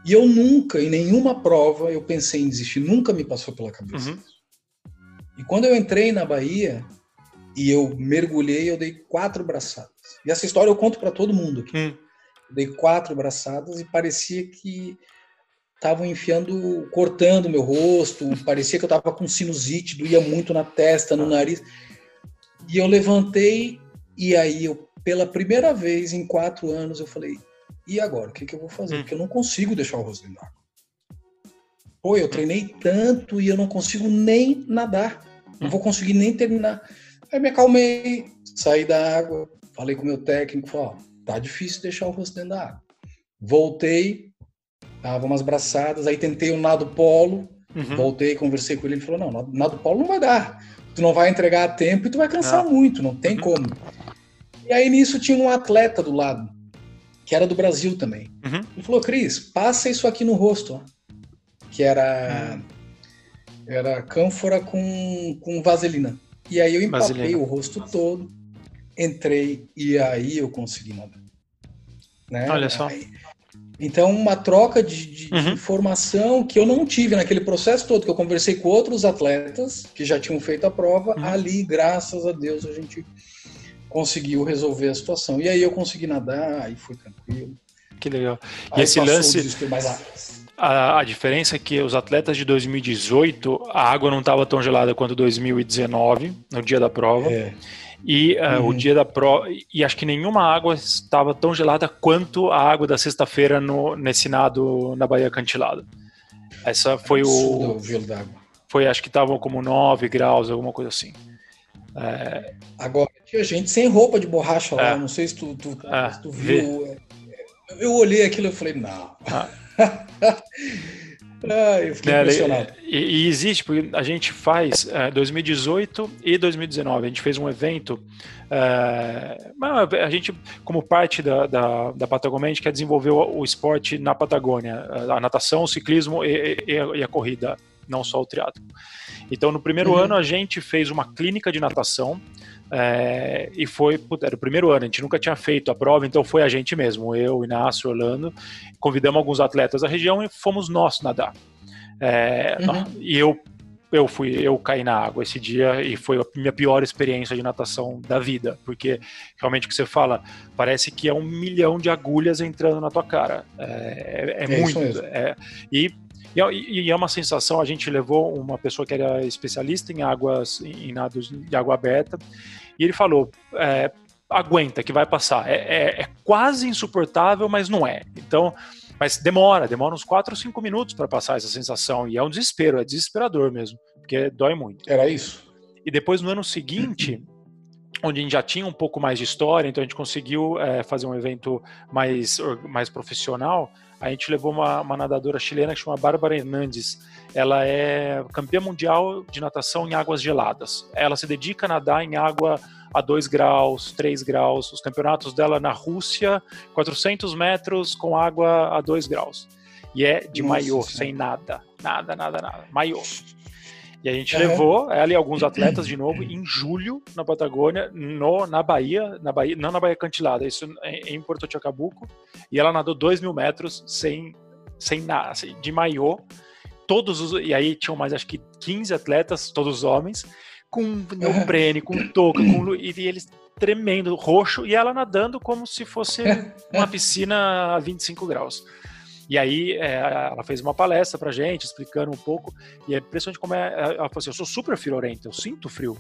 e eu nunca, em nenhuma prova, eu pensei em desistir, nunca me passou pela cabeça. Uhum. E quando eu entrei na Bahia e eu mergulhei, eu dei quatro braçadas. E essa história eu conto para todo mundo aqui. Hum. dei quatro braçadas e parecia que estavam enfiando, cortando meu rosto, parecia que eu estava com sinusite, doía muito na testa, no nariz. E eu levantei e aí eu, pela primeira vez em quatro anos, eu falei, e agora? O que, que eu vou fazer? Hum. Porque eu não consigo deixar o rosto dentro d'água. Pô, eu treinei tanto e eu não consigo nem nadar. Não vou conseguir nem terminar. Aí me acalmei, saí da água, falei com o meu técnico, falei, ó, tá difícil deixar o rosto dentro da água. Voltei, dava umas braçadas, aí tentei o um nado polo, uhum. voltei, conversei com ele, ele falou, não, nado polo não vai dar. Tu não vai entregar a tempo e tu vai cansar não. muito, não tem uhum. como. E aí nisso tinha um atleta do lado, que era do Brasil também. Uhum. Ele falou, Cris, passa isso aqui no rosto, ó. Que era, era cânfora com, com vaselina. E aí eu empapei vaselina. o rosto todo, entrei e aí eu consegui nadar. Né? Olha só. Aí, então, uma troca de, de, uhum. de, informação que eu não tive naquele processo todo, que eu conversei com outros atletas que já tinham feito a prova, uhum. ali, graças a Deus, a gente conseguiu resolver a situação. E aí eu consegui nadar, aí foi tranquilo. Que legal. E aí esse lance. A, a, diferença é que os atletas de 2018, a água não estava tão gelada quanto 2019, no dia da prova. É. E uh, uhum. o dia da prova. E acho que nenhuma água estava tão gelada quanto a água da sexta-feira nesse nado na Baía Cantilada. Essa foi o. gelo d'água. Foi, acho que estavam como 9 graus, alguma coisa assim. É... Agora, tinha gente sem roupa de borracha lá, é. não sei se tu, tu, é. se tu viu. É, eu olhei aquilo e falei, não. Ah. ah, eu fiquei é, impressionado. E, e, existe, porque a gente faz é, 2018 e 2019, a gente fez um evento. É, a gente, como parte da, da, da Patagônia, a gente quer desenvolver o, o esporte na Patagônia, a natação, o ciclismo e, e, e a corrida, não só o triatlo. Então, no primeiro uhum. ano, a gente fez uma clínica de natação. É, e foi, era o primeiro ano, a gente nunca tinha feito a prova, então foi a gente mesmo, eu, Inácio, Orlando, convidamos alguns atletas da região e fomos nós nadar. É, uhum. E eu, eu fui, eu caí na água esse dia e foi a minha pior experiência de natação da vida, porque realmente o que você fala, parece que é um milhão de agulhas entrando na tua cara. É, é, é muito. É, e e, é uma sensação, a gente levou uma pessoa que era especialista em águas, em nados de água aberta, e ele falou, é, aguenta que vai passar. É, é, é, quase insuportável, mas não é. Então, mas demora, demora uns 4 ou 5 minutos para passar essa sensação, e é um desespero, é desesperador mesmo, porque dói muito. Era isso. E depois, no ano seguinte, onde a gente já tinha um pouco mais de história, então a gente conseguiu é, fazer um evento mais, mais profissional, a gente levou uma, uma nadadora chilena que chama Bárbara Hernandes. Ela é campeã mundial de natação em águas geladas. Ela se dedica a nadar em água a 2 graus, 3 graus. Os campeonatos dela na Rússia, 400 metros com água a 2 graus. E é de Nossa, maiô, sem nada. Nada, nada, nada. Maiô. E a gente levou ela e alguns atletas de novo em julho na Patagônia, no, na Bahia, na Bahia, não na Bahia Cantilada, isso em Porto Chacabuco. E ela nadou dois mil metros sem, sem nada, assim, de maiô. Todos os, e aí tinham mais acho que 15 atletas, todos homens, com neoprene, com touca, com, e eles tremendo, roxo, e ela nadando como se fosse uma piscina a 25 graus. E aí é, ela fez uma palestra pra gente, explicando um pouco, e é impressionante como é. Ela falou assim: eu sou super friorenta, eu sinto frio.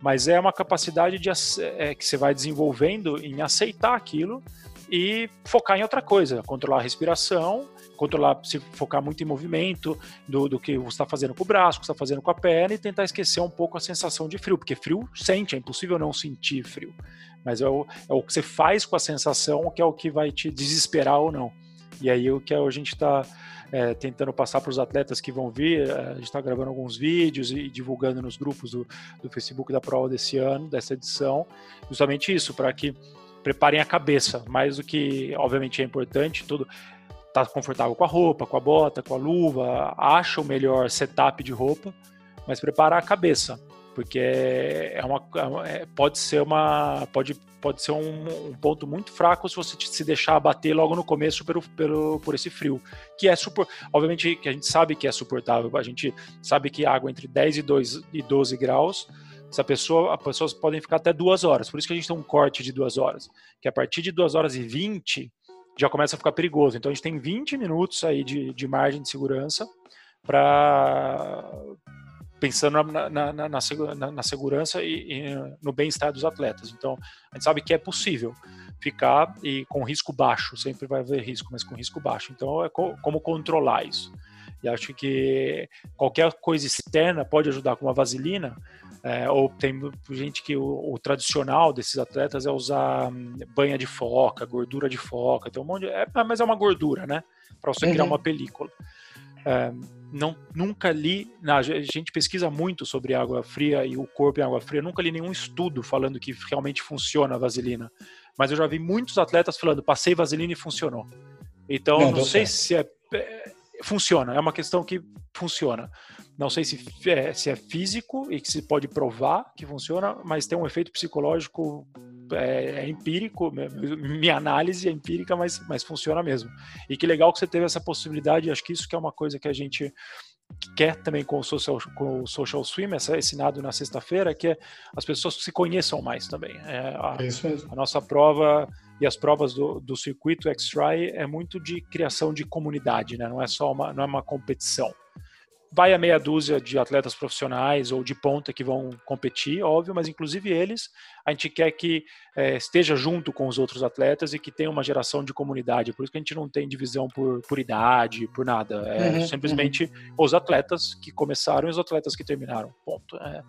Mas é uma capacidade de, é, que você vai desenvolvendo em aceitar aquilo e focar em outra coisa, controlar a respiração, controlar, se focar muito em movimento do, do que você está fazendo com o braço, o que está fazendo com a perna e tentar esquecer um pouco a sensação de frio, porque frio sente, é impossível não sentir frio, mas é o, é o que você faz com a sensação que é o que vai te desesperar ou não. E aí o que a gente está é, tentando passar para os atletas que vão vir, é, a gente está gravando alguns vídeos e divulgando nos grupos do, do Facebook da prova desse ano, dessa edição, justamente isso, para que preparem a cabeça, mais do que obviamente é importante, tudo tá confortável com a roupa, com a bota, com a luva, acha o melhor setup de roupa, mas prepara a cabeça, porque é uma, é, pode ser uma pode, pode ser um, um, ponto muito fraco se você se deixar abater logo no começo pelo, pelo, por esse frio, que é super, obviamente que a gente sabe que é suportável, a gente sabe que água entre 10 e, 2, e 12 graus, essa pessoa, as pessoas podem ficar até duas horas, por isso que a gente tem um corte de duas horas, que a partir de duas horas e 20 já começa a ficar perigoso, então a gente tem 20 minutos aí de, de margem de segurança para pensando na, na, na, na segurança e, e no bem-estar dos atletas. Então, a gente sabe que é possível ficar e com risco baixo, sempre vai haver risco, mas com risco baixo. Então, é co como controlar isso. E acho que qualquer coisa externa pode ajudar, como a vaselina, é, ou tem gente que o, o, tradicional desses atletas é usar hum, banha de foca, gordura de foca, tem um monte de, é, mas é uma gordura, né? Para você uhum. criar uma película. É, não, nunca li, a gente pesquisa muito sobre água fria e o corpo em água fria, nunca li nenhum estudo falando que realmente funciona a vaselina. Mas eu já vi muitos atletas falando, passei vaselina e funcionou. Então, não, não sei certo. se é, é, funciona, é uma questão que funciona. Não sei se é, se é físico e que se pode provar que funciona, mas tem um efeito psicológico é, é empírico, minha análise é empírica, mas, mas funciona mesmo. E que legal que você teve essa possibilidade, acho que isso que é uma coisa que a gente quer também com o Social, com o social Swim, essa, esse nado na sexta-feira, que é as pessoas se conheçam mais também. É, a, é a nossa prova e as provas do, do circuito X-Try é muito de criação de comunidade, né? não é só uma, não é uma competição vai a meia dúzia de atletas profissionais ou de ponta que vão competir, óbvio, mas inclusive eles, a gente quer que é, esteja junto com os outros atletas e que tenha uma geração de comunidade. Por isso que a gente não tem divisão por, por idade, por nada. É uhum, simplesmente uhum. os atletas que começaram e os atletas que terminaram. Ponto. É.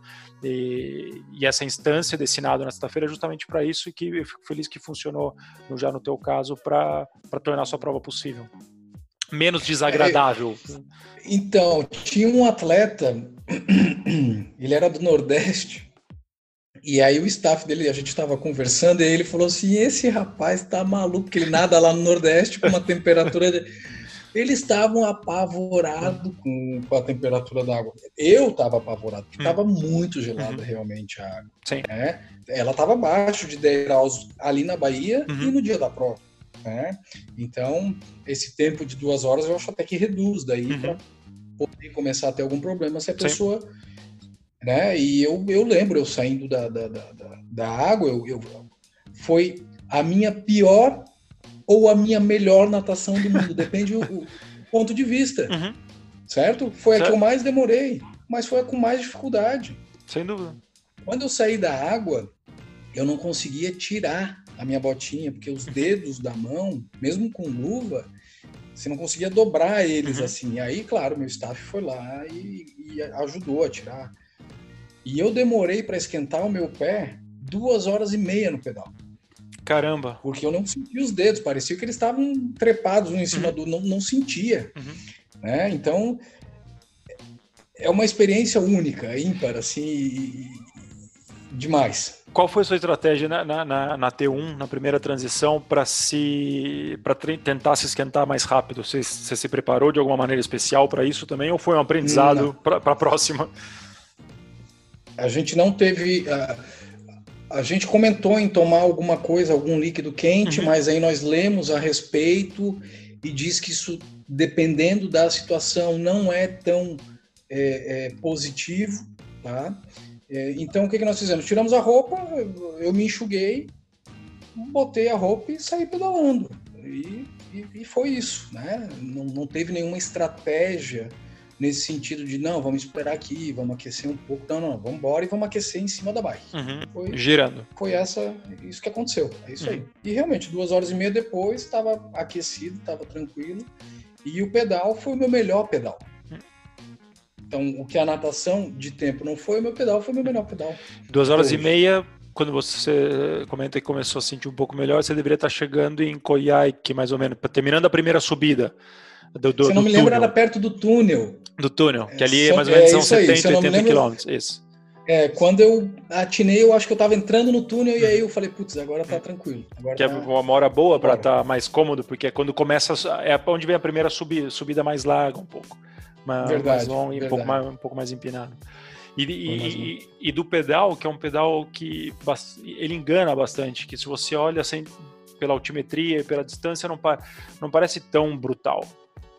E, e, essa instância desse na sexta-feira é justamente para isso e que eu fico feliz que funcionou já no teu caso para tornar a sua prova possível menos desagradável? É, então, tinha um atleta, ele era do Nordeste, e aí o staff dele, a gente estava conversando, e ele falou assim: esse rapaz tá maluco, porque ele nada lá no Nordeste com uma temperatura. De... Eles estavam apavorados com, com, a temperatura da água. Eu estava apavorado, porque estava hum. muito gelada uhum. realmente a água. Sim. Né? Ela estava abaixo de 10 graus ali na Bahia uhum. e no dia da prova. Né? Então, esse tempo de duas horas eu acho até que reduz daí uhum. para poder começar a ter algum problema se a pessoa. Sim. Né? E eu, eu lembro, eu saindo da, da, da, da água, eu, eu, foi a minha pior ou a minha melhor natação do mundo, depende do ponto de vista. Uhum. Certo? Foi certo. a que eu mais demorei, mas foi a com mais dificuldade. Sem dúvida. Quando eu saí da água, eu não conseguia tirar a minha botinha, porque os dedos da mão, mesmo com luva, você não conseguia dobrar eles uhum. assim. E aí, claro, meu staff foi lá e, e ajudou a tirar. E eu demorei para esquentar o meu pé duas horas e meia no pedal. Caramba! Porque eu não sentia os dedos, parecia que eles estavam trepados um em cima uhum. do. Não, não sentia. Uhum. Né? Então, é uma experiência única, ímpar, assim, demais. Qual foi a sua estratégia na, na, na T1, na primeira transição, para se para tentar se esquentar mais rápido? Você, você, se preparou de alguma maneira especial para isso também, ou foi um aprendizado para a próxima? A gente não teve. A, a, gente comentou em tomar alguma coisa, algum líquido quente, uhum. mas aí nós lemos a respeito e diz que isso, dependendo da situação, não é tão é, é, positivo, tá? É, então, o que, que nós fizemos? Tiramos a roupa, eu me enxuguei, botei a roupa e saí pedalando. E, e, e foi isso, né? Não, não, teve nenhuma estratégia nesse sentido de, não, vamos esperar aqui, vamos aquecer um pouco. Não, não, vamos embora e vamos aquecer em cima da bike. Uhum. Foi, Girando. Foi essa, isso que aconteceu. É isso uhum. aí. E realmente, duas horas e meia depois, estava aquecido, estava tranquilo. E o pedal foi o meu melhor pedal. Então, o que a natação de tempo não foi, o meu pedal foi o meu melhor pedal. Duas horas Hoje. e meia, quando você comenta que começou a sentir um pouco melhor, você deveria estar chegando em Coiaique, mais ou menos, terminando a primeira subida. Do, do, Você não me lembra, era perto do túnel. Do túnel, que ali é, mais ou menos é, são 70, 80 quilômetros. Isso. É, quando eu atinei, eu acho que eu estava entrando no túnel e aí eu falei, putz, agora tá tranquilo. Agora que é tá... é uma hora boa para estar tá mais cômodo, porque é quando começa, é onde vem a primeira subida, subida mais larga um pouco mais, verdade, mais longo e um pouco mais, um pouco mais empinado. E, e, e, do pedal, que é um pedal que ele engana bastante, que se você olha sem, pela altimetria e pela distância, não, não parece tão brutal.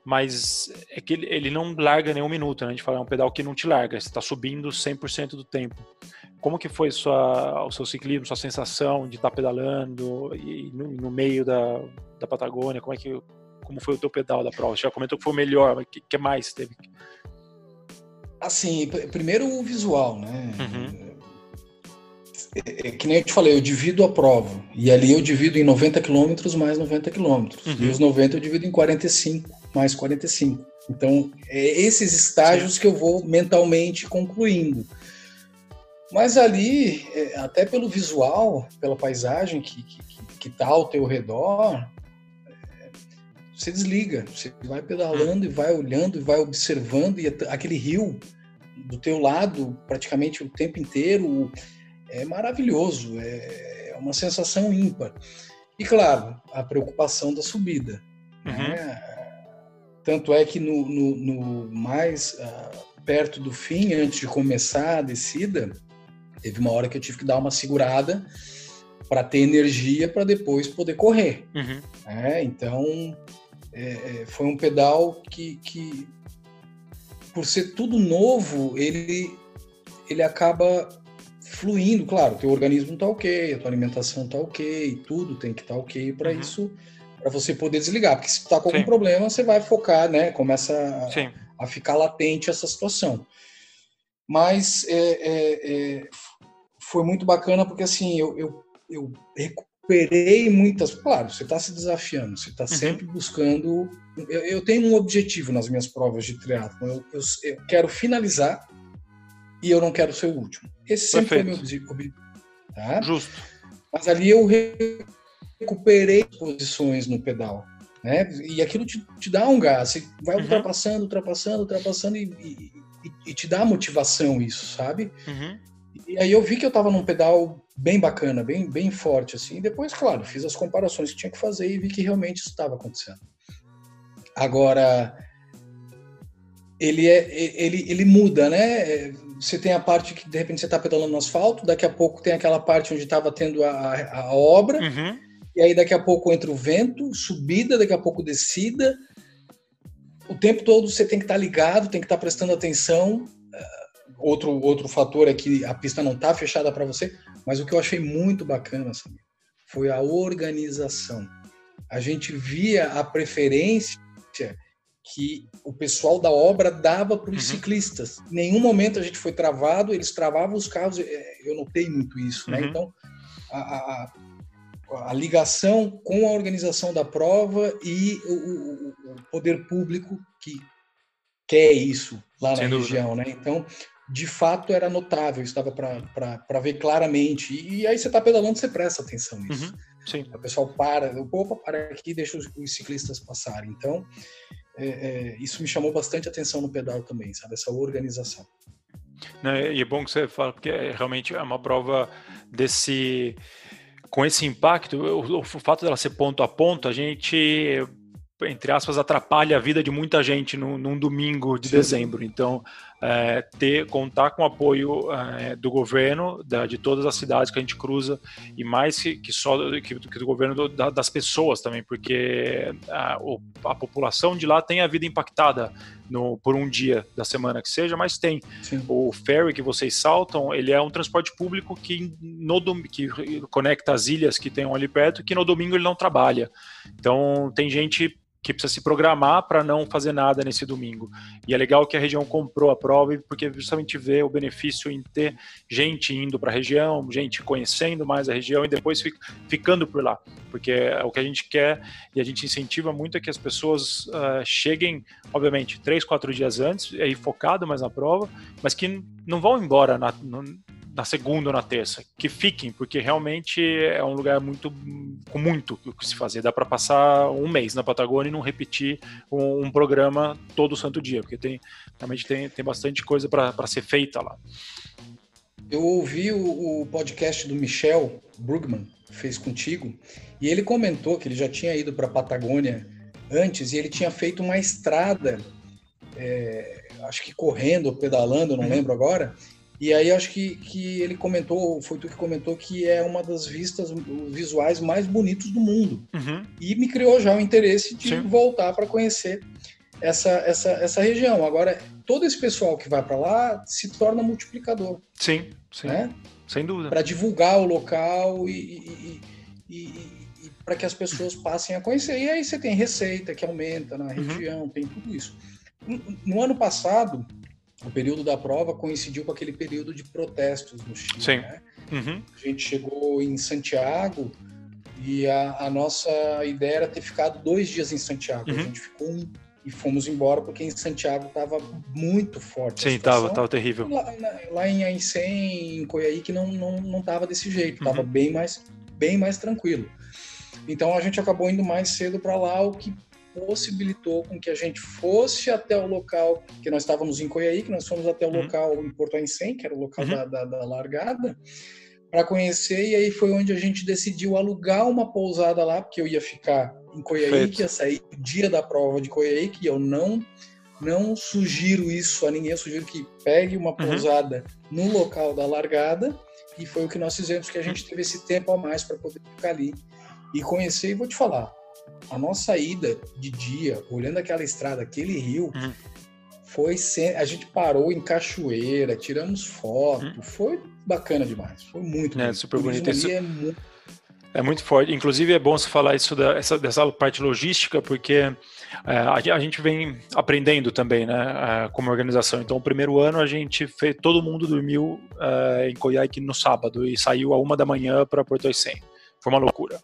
Mas é que ele, ele não larga nenhum minuto, né? A gente fala, é um pedal que não te larga, você está subindo 100% do tempo. Como que foi sua, o seu ciclismo, sua sensação de estar tá pedalando e no, no meio da, da Patagônia? Como é que como foi o teu pedal da prova? Você já comentou que foi o melhor, mas o que, que mais teve? Assim, primeiro o visual, né? Uhum. É, é, que nem eu te falei, eu divido a prova. E ali eu divido em 90 quilômetros mais 90 quilômetros. Uhum. E os 90 eu divido em 45 mais 45. Então, é esses estágios Sim. que eu vou mentalmente concluindo. Mas ali, é, até pelo visual, pela paisagem que, que, que tá ao teu redor, é, você desliga, você vai pedalando e vai olhando e vai observando e aquele rio do teu lado praticamente o tempo inteiro é maravilhoso, é uma sensação ímpar. E claro, a preocupação da subida. Uhum. Né? Tanto é que no, no, no mais uh, perto do fim, antes de começar a descida, teve uma hora que eu tive que dar uma segurada para ter energia para depois poder correr. Uhum. É, então, é, é, foi um pedal que, que, por ser tudo novo, ele, ele acaba fluindo. Claro, teu organismo está ok, a tua alimentação está ok, tudo tem que estar tá ok para uhum. isso, para você poder desligar. Porque se está com algum Sim. problema, você vai focar, né? Começa a, a, ficar latente essa situação. Mas é, é, é foi muito bacana porque assim eu, eu, eu recuperei muitas. Claro, você está se desafiando, você está uhum. sempre buscando. Eu, eu, tenho um objetivo nas minhas provas de triatlo. Eu, eu, eu, quero finalizar e eu não quero ser o último. Esse sempre Perfeito. foi meu objetivo. Tá? Justo. Mas ali eu recuperei posições no pedal. Né? E aquilo te, te dá um gás. Você vai uhum. ultrapassando, ultrapassando, ultrapassando e, e, e, te dá motivação isso, sabe? Uhum. E aí eu vi que eu estava num pedal bem bacana, bem, bem forte, assim. E depois, claro, fiz as comparações que tinha que fazer e vi que realmente isso estava acontecendo. Agora, ele é, ele, ele muda, né? Você tem a parte que de repente você está pedalando no asfalto, daqui a pouco tem aquela parte onde estava tendo a, a obra, uhum. e aí daqui a pouco entra o vento, subida, daqui a pouco descida. O tempo todo você tem que estar tá ligado, tem que estar tá prestando atenção outro, outro fator é que a pista não está fechada para você, mas o que eu achei muito bacana sabe, foi a organização. A gente via a preferência que o pessoal da obra dava para os uhum. ciclistas. Em nenhum momento a gente foi travado, eles travavam os carros, é, eu notei muito isso. Né? Uhum. Então, a, a, a, ligação com a organização da prova e o, o, o poder público que quer isso lá Sem na dúvida. região. Né? Então, de fato era notável, estava para ver claramente. E, e aí você está pedalando, você presta atenção nisso. Uhum. O pessoal para, opa, para aqui, deixa os, os ciclistas passarem. Então, é, é, isso me chamou bastante atenção no pedal também, sabe? Essa organização. Né, e é bom que você fala, porque é, realmente é uma prova desse. Com esse impacto, o, o fato dela ser ponto a ponto, a gente entre aspas, atrapalha a vida de muita gente no, num domingo de Sim. dezembro. Então, é, ter contar com o apoio é, do governo da, de todas as cidades que a gente cruza e mais que, que só que, que do governo do, da, das pessoas também, porque a, a, população de lá tem a vida impactada no, por um dia da semana que seja, mas tem Sim. o ferry que vocês saltam, ele é um transporte público que no que conecta as ilhas que tem ali perto, que no domingo ele não trabalha. Então tem gente que precisa se programar para não fazer nada nesse domingo. E é legal que a região comprou a prova, porque justamente vê o benefício em ter gente indo para a região, gente conhecendo mais a região e depois ficando por lá. Porque é o que a gente quer e a gente incentiva muito é que as pessoas uh, cheguem, obviamente, três, quatro dias antes, aí focado mais na prova, mas que não vão embora na, na segunda ou na terça, que fiquem, porque realmente é um lugar muito com muito o que se fazer. Dá para passar um mês na Patagônia e não repetir um, um, programa todo santo dia, porque tem realmente tem, tem bastante coisa para ser feita lá. Eu ouvi o, o podcast do Michel Brugman, fez contigo, e ele comentou que ele já tinha ido para a Patagônia antes e ele tinha feito uma estrada, é, acho que correndo ou pedalando, não lembro agora, e aí acho que, que ele comentou, foi tu que comentou que é uma das vistas visuais mais bonitos do mundo. Uhum. E me criou já o interesse de Sim. voltar para conhecer essa, essa, essa região. Agora, todo esse pessoal que vai para lá se torna multiplicador. Sim, sim. Né? Sem dúvida. Para divulgar o local e, e, e, e para que as pessoas passem a conhecer. E aí você tem receita que aumenta na uhum. região, uhum. tem tudo isso. No ano passado, o período da prova coincidiu com aquele período de protestos no Chile. Sim. Né? Uhum. A gente chegou em Santiago e a, a, nossa ideia era ter ficado dois dias em Santiago. Uhum. A gente ficou um e fomos embora porque em Santiago estava muito forte. Sim, estava tava terrível. Lá, lá em Aicém, em Coiaí, que não, não, não tava desse jeito, estava uhum. bem, mais, bem mais tranquilo. Então a gente acabou indo mais cedo para lá, o que possibilitou com que a gente fosse até o local que nós estávamos em Coiaí, que nós fomos até o uhum. local em Porto Aicém, que era o local uhum. da, da, da largada, para conhecer, e aí foi onde a gente decidiu alugar uma pousada lá, porque eu ia ficar em Coiaí, que ia sair dia da prova de Coiaí, que eu não não sugiro isso a ninguém, eu sugiro que pegue uma uhum. pousada uhum. no local da largada, e foi o que nós fizemos, que a gente teve esse tempo a mais para poder ficar ali e conhecer, e vou te falar, a nossa ida de dia, olhando aquela estrada, aquele rio, uhum. foi sem, a gente parou em cachoeira, tiramos foto, uhum. foi bacana demais, foi muito é, bonito. super bonito. Isso... É muito... é muito forte. Inclusive é bom você falar isso da, essa, dessa parte logística, porque é, a, gente vem aprendendo também, né, é, como organização. Então, o primeiro ano a gente fez, todo mundo dormiu é, em Coiaque no sábado e saiu a uma da manhã para Porto Aicém. Foi uma loucura.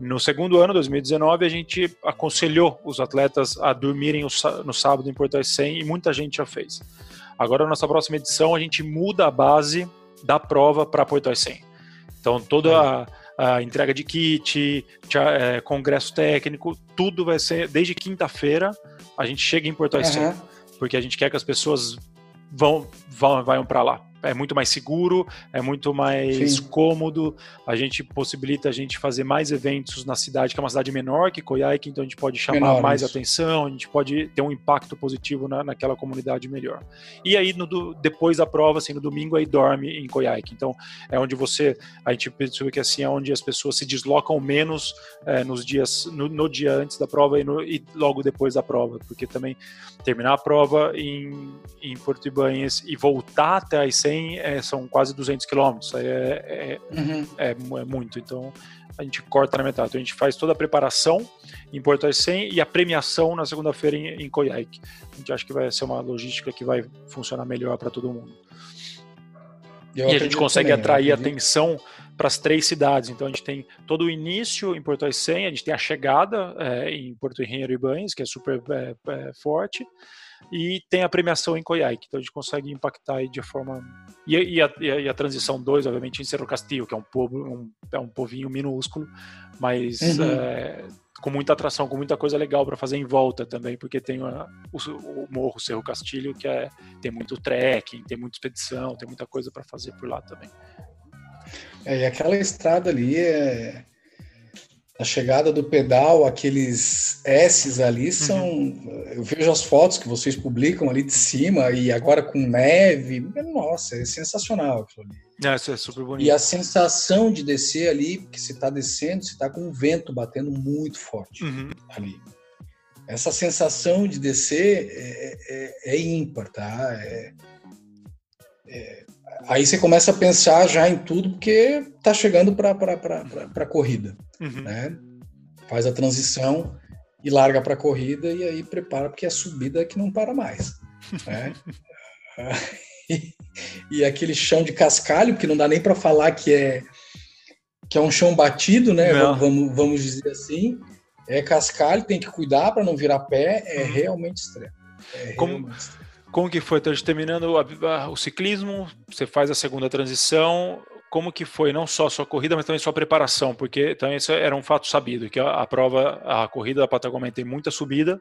No segundo ano, 2019, a gente aconselhou os atletas a dormirem no sábado em Porto Aicém e muita gente já fez. Agora, na nossa próxima edição, a gente muda a base da prova para Porto Aicém. Então, toda a, a entrega de kit, é, congresso técnico, tudo vai ser, desde quinta-feira, a gente chega em Porto Aicém. Uhum. Porque a gente quer que as pessoas vão, vão, vão para lá é muito mais seguro, é muito mais Sim. cômodo. A gente possibilita a gente fazer mais eventos na cidade, que é uma cidade menor que Coyhaique, então a gente pode chamar mais atenção, a gente pode ter um impacto positivo na, naquela comunidade melhor. E aí, no, depois da prova, assim, no domingo, aí dorme em Coyhaique. Então, é onde você, a gente percebe que assim, é onde as pessoas se deslocam menos é, nos dias, no, no, dia antes da prova e, no, e, logo depois da prova, porque também terminar a prova em, em Porto Ibanhas e voltar até a 100 é, são quase 200 quilômetros, é, é, uhum. é, é, muito, então a gente corta na metade. Então a gente faz toda a preparação em Porto Aicém e a premiação na segunda-feira em, em Coyhaique. A gente acha que vai ser uma logística que vai funcionar melhor para todo mundo. e a gente consegue também, atrair atenção para as três cidades. Então a gente tem todo o início em Porto Aicém, a gente tem a chegada é, em Porto Engenheiro e Banhos, que é super é, é, forte, e tem a premiação em Coyhaique, então a gente consegue impactar aí de forma... E, e, a, e a, transição 2, obviamente, em Cerro Castillo, que é um, povo, um, é um povinho minúsculo, mas uhum. é, com muita atração, com muita coisa legal para fazer em volta também, porque tem a, o, o, Morro Cerro Castilho, que é, tem muito trekking, tem muita expedição, tem muita coisa para fazer por lá também. É, e aquela estrada ali é a chegada do pedal, aqueles S's ali são. Uhum. Eu vejo as fotos que vocês publicam ali de cima e agora com neve. Nossa, é sensacional aquilo ali. É, isso é super bonito. E a sensação de descer ali, porque você está descendo, você está com um vento batendo muito forte uhum. ali. Essa sensação de descer é, é, é ímpar, tá? É, é, aí você começa a pensar já em tudo, porque está chegando para a corrida uhum. né? Faz a transição e larga para a corrida e aí prepara porque é a subida que não para mais, né? e, e aquele chão de cascalho que não dá nem para falar que é que é um chão batido, né? Vamos, vamos dizer assim. É cascalho, tem que cuidar para não virar pé. É uhum. realmente extremo. É como, realmente extremo. Como que foi? Terminando o ciclismo, você faz a segunda transição como que foi não só a sua corrida, mas também sua preparação, porque também isso era um fato sabido, que a, a prova, a corrida da Patagônia tem muita subida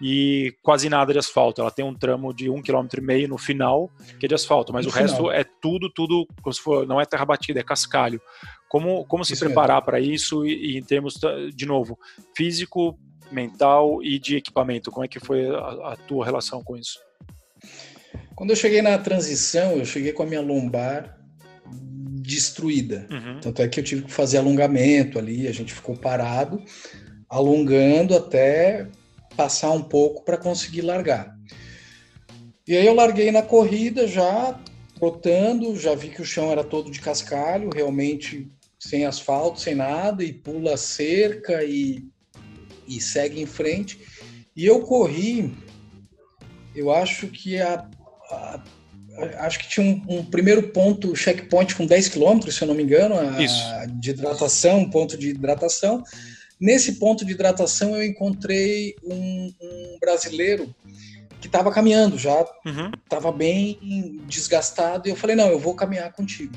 e quase nada de asfalto. Ela tem um tramo de um quilômetro e meio no final, que é de asfalto, mas no o final. resto é tudo, tudo, como se for, não é terra batida, é cascalho. Como, como se isso preparar para isso e, e, em termos, de novo, físico, mental e de equipamento? Como é que foi a, a tua relação com isso? Quando eu cheguei na transição, eu cheguei com a minha lombar destruída. Uhum. Tanto é que eu tive que fazer alongamento ali, a gente ficou parado, alongando até passar um pouco para conseguir largar. E aí eu larguei na corrida já trotando, já vi que o chão era todo de cascalho, realmente sem asfalto, sem nada, e pula a cerca e, e segue em frente. E eu corri, eu acho que a, acho que tinha um, um, primeiro ponto, checkpoint com 10 quilômetros, se eu não me engano, a, de hidratação, um ponto de hidratação. Nesse ponto de hidratação eu encontrei um, um brasileiro que estava caminhando já, estava uhum. bem desgastado, e eu falei, não, eu vou caminhar contigo.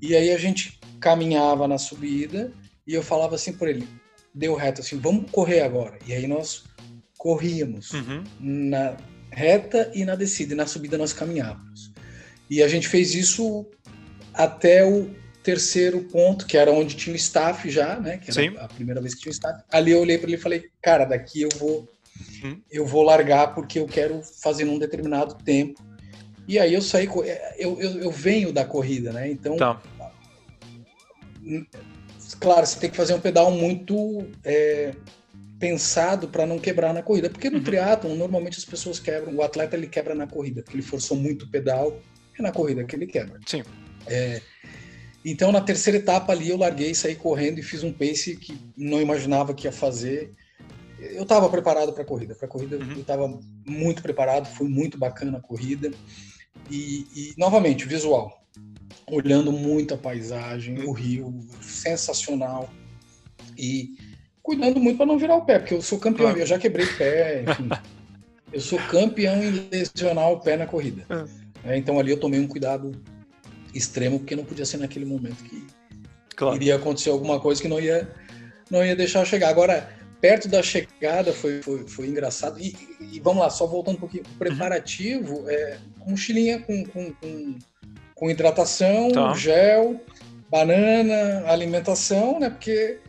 E aí a gente caminhava na subida, e eu falava assim por ele, deu reto assim, vamos correr agora. E aí nós corríamos uhum. na reta e na descida, e na subida nós caminhávamos. E a gente fez isso até o terceiro ponto, que era onde tinha o staff já, né? Que era Sim. a primeira vez que tinha o staff. Ali eu olhei para ele e falei, cara, daqui eu vou uhum. eu vou largar porque eu quero fazer num determinado tempo. E aí eu saí, eu, eu, eu venho da corrida, né? Então, tá. claro, você tem que fazer um pedal muito é, pensado para não quebrar na corrida, porque no uhum. triatlon normalmente as pessoas quebram, o atleta ele quebra na corrida, porque ele forçou muito o pedal, é na corrida que ele quebra. Sim. É, então na terceira etapa ali eu larguei, saí correndo e fiz um pace que não imaginava que ia fazer eu estava preparado para a corrida. Para a corrida uhum. eu estava muito preparado, foi muito bacana a corrida. E, e, novamente, visual. Olhando muito a paisagem, o rio, sensacional. E cuidando muito para não virar o pé, porque eu sou campeão, eu já quebrei pé, enfim. eu sou campeão em lesionar o pé na corrida. É. É, então ali eu tomei um cuidado extremo, porque não podia ser naquele momento que claro. iria acontecer alguma coisa que não ia, não ia deixar eu chegar. Agora, perto da chegada foi, foi, foi engraçado. E, e, vamos lá, só voltando um pouquinho. O preparativo uhum. é mochilinha com, com, com, com hidratação, tá. gel, banana, alimentação, né? Porque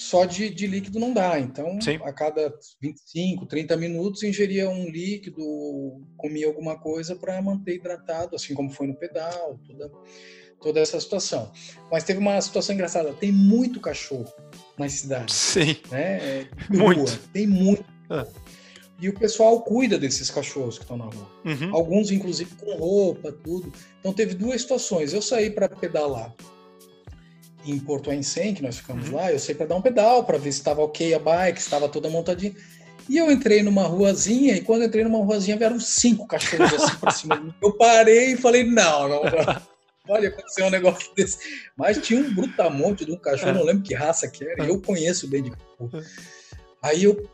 só de, de líquido não dá. Então, Sim. a cada 25, 30 minutos, ingeria um líquido, comia alguma coisa para manter hidratado, assim como foi no pedal, toda, toda essa situação. Mas teve uma situação engraçada: tem muito cachorro nas cidades. Sim. Né? É, muito. Rua, tem muito. Ah. E o pessoal cuida desses cachorros que estão na rua. Uhum. Alguns, inclusive, com roupa, tudo. Então, teve duas situações. Eu saí para pedalar em Porto Aincem, que nós ficamos uhum. lá. Eu saí para dar um pedal, para ver se estava ok a bike, se estava toda montadinha. E eu entrei numa ruazinha, e quando entrei numa ruazinha, vieram cinco cachorros assim para cima de mim. Eu parei e falei: não, não, não pode acontecer um negócio desse. Mas tinha um brutamonte de um cachorro, não lembro que raça que era, eu conheço bem de cachorro. Aí eu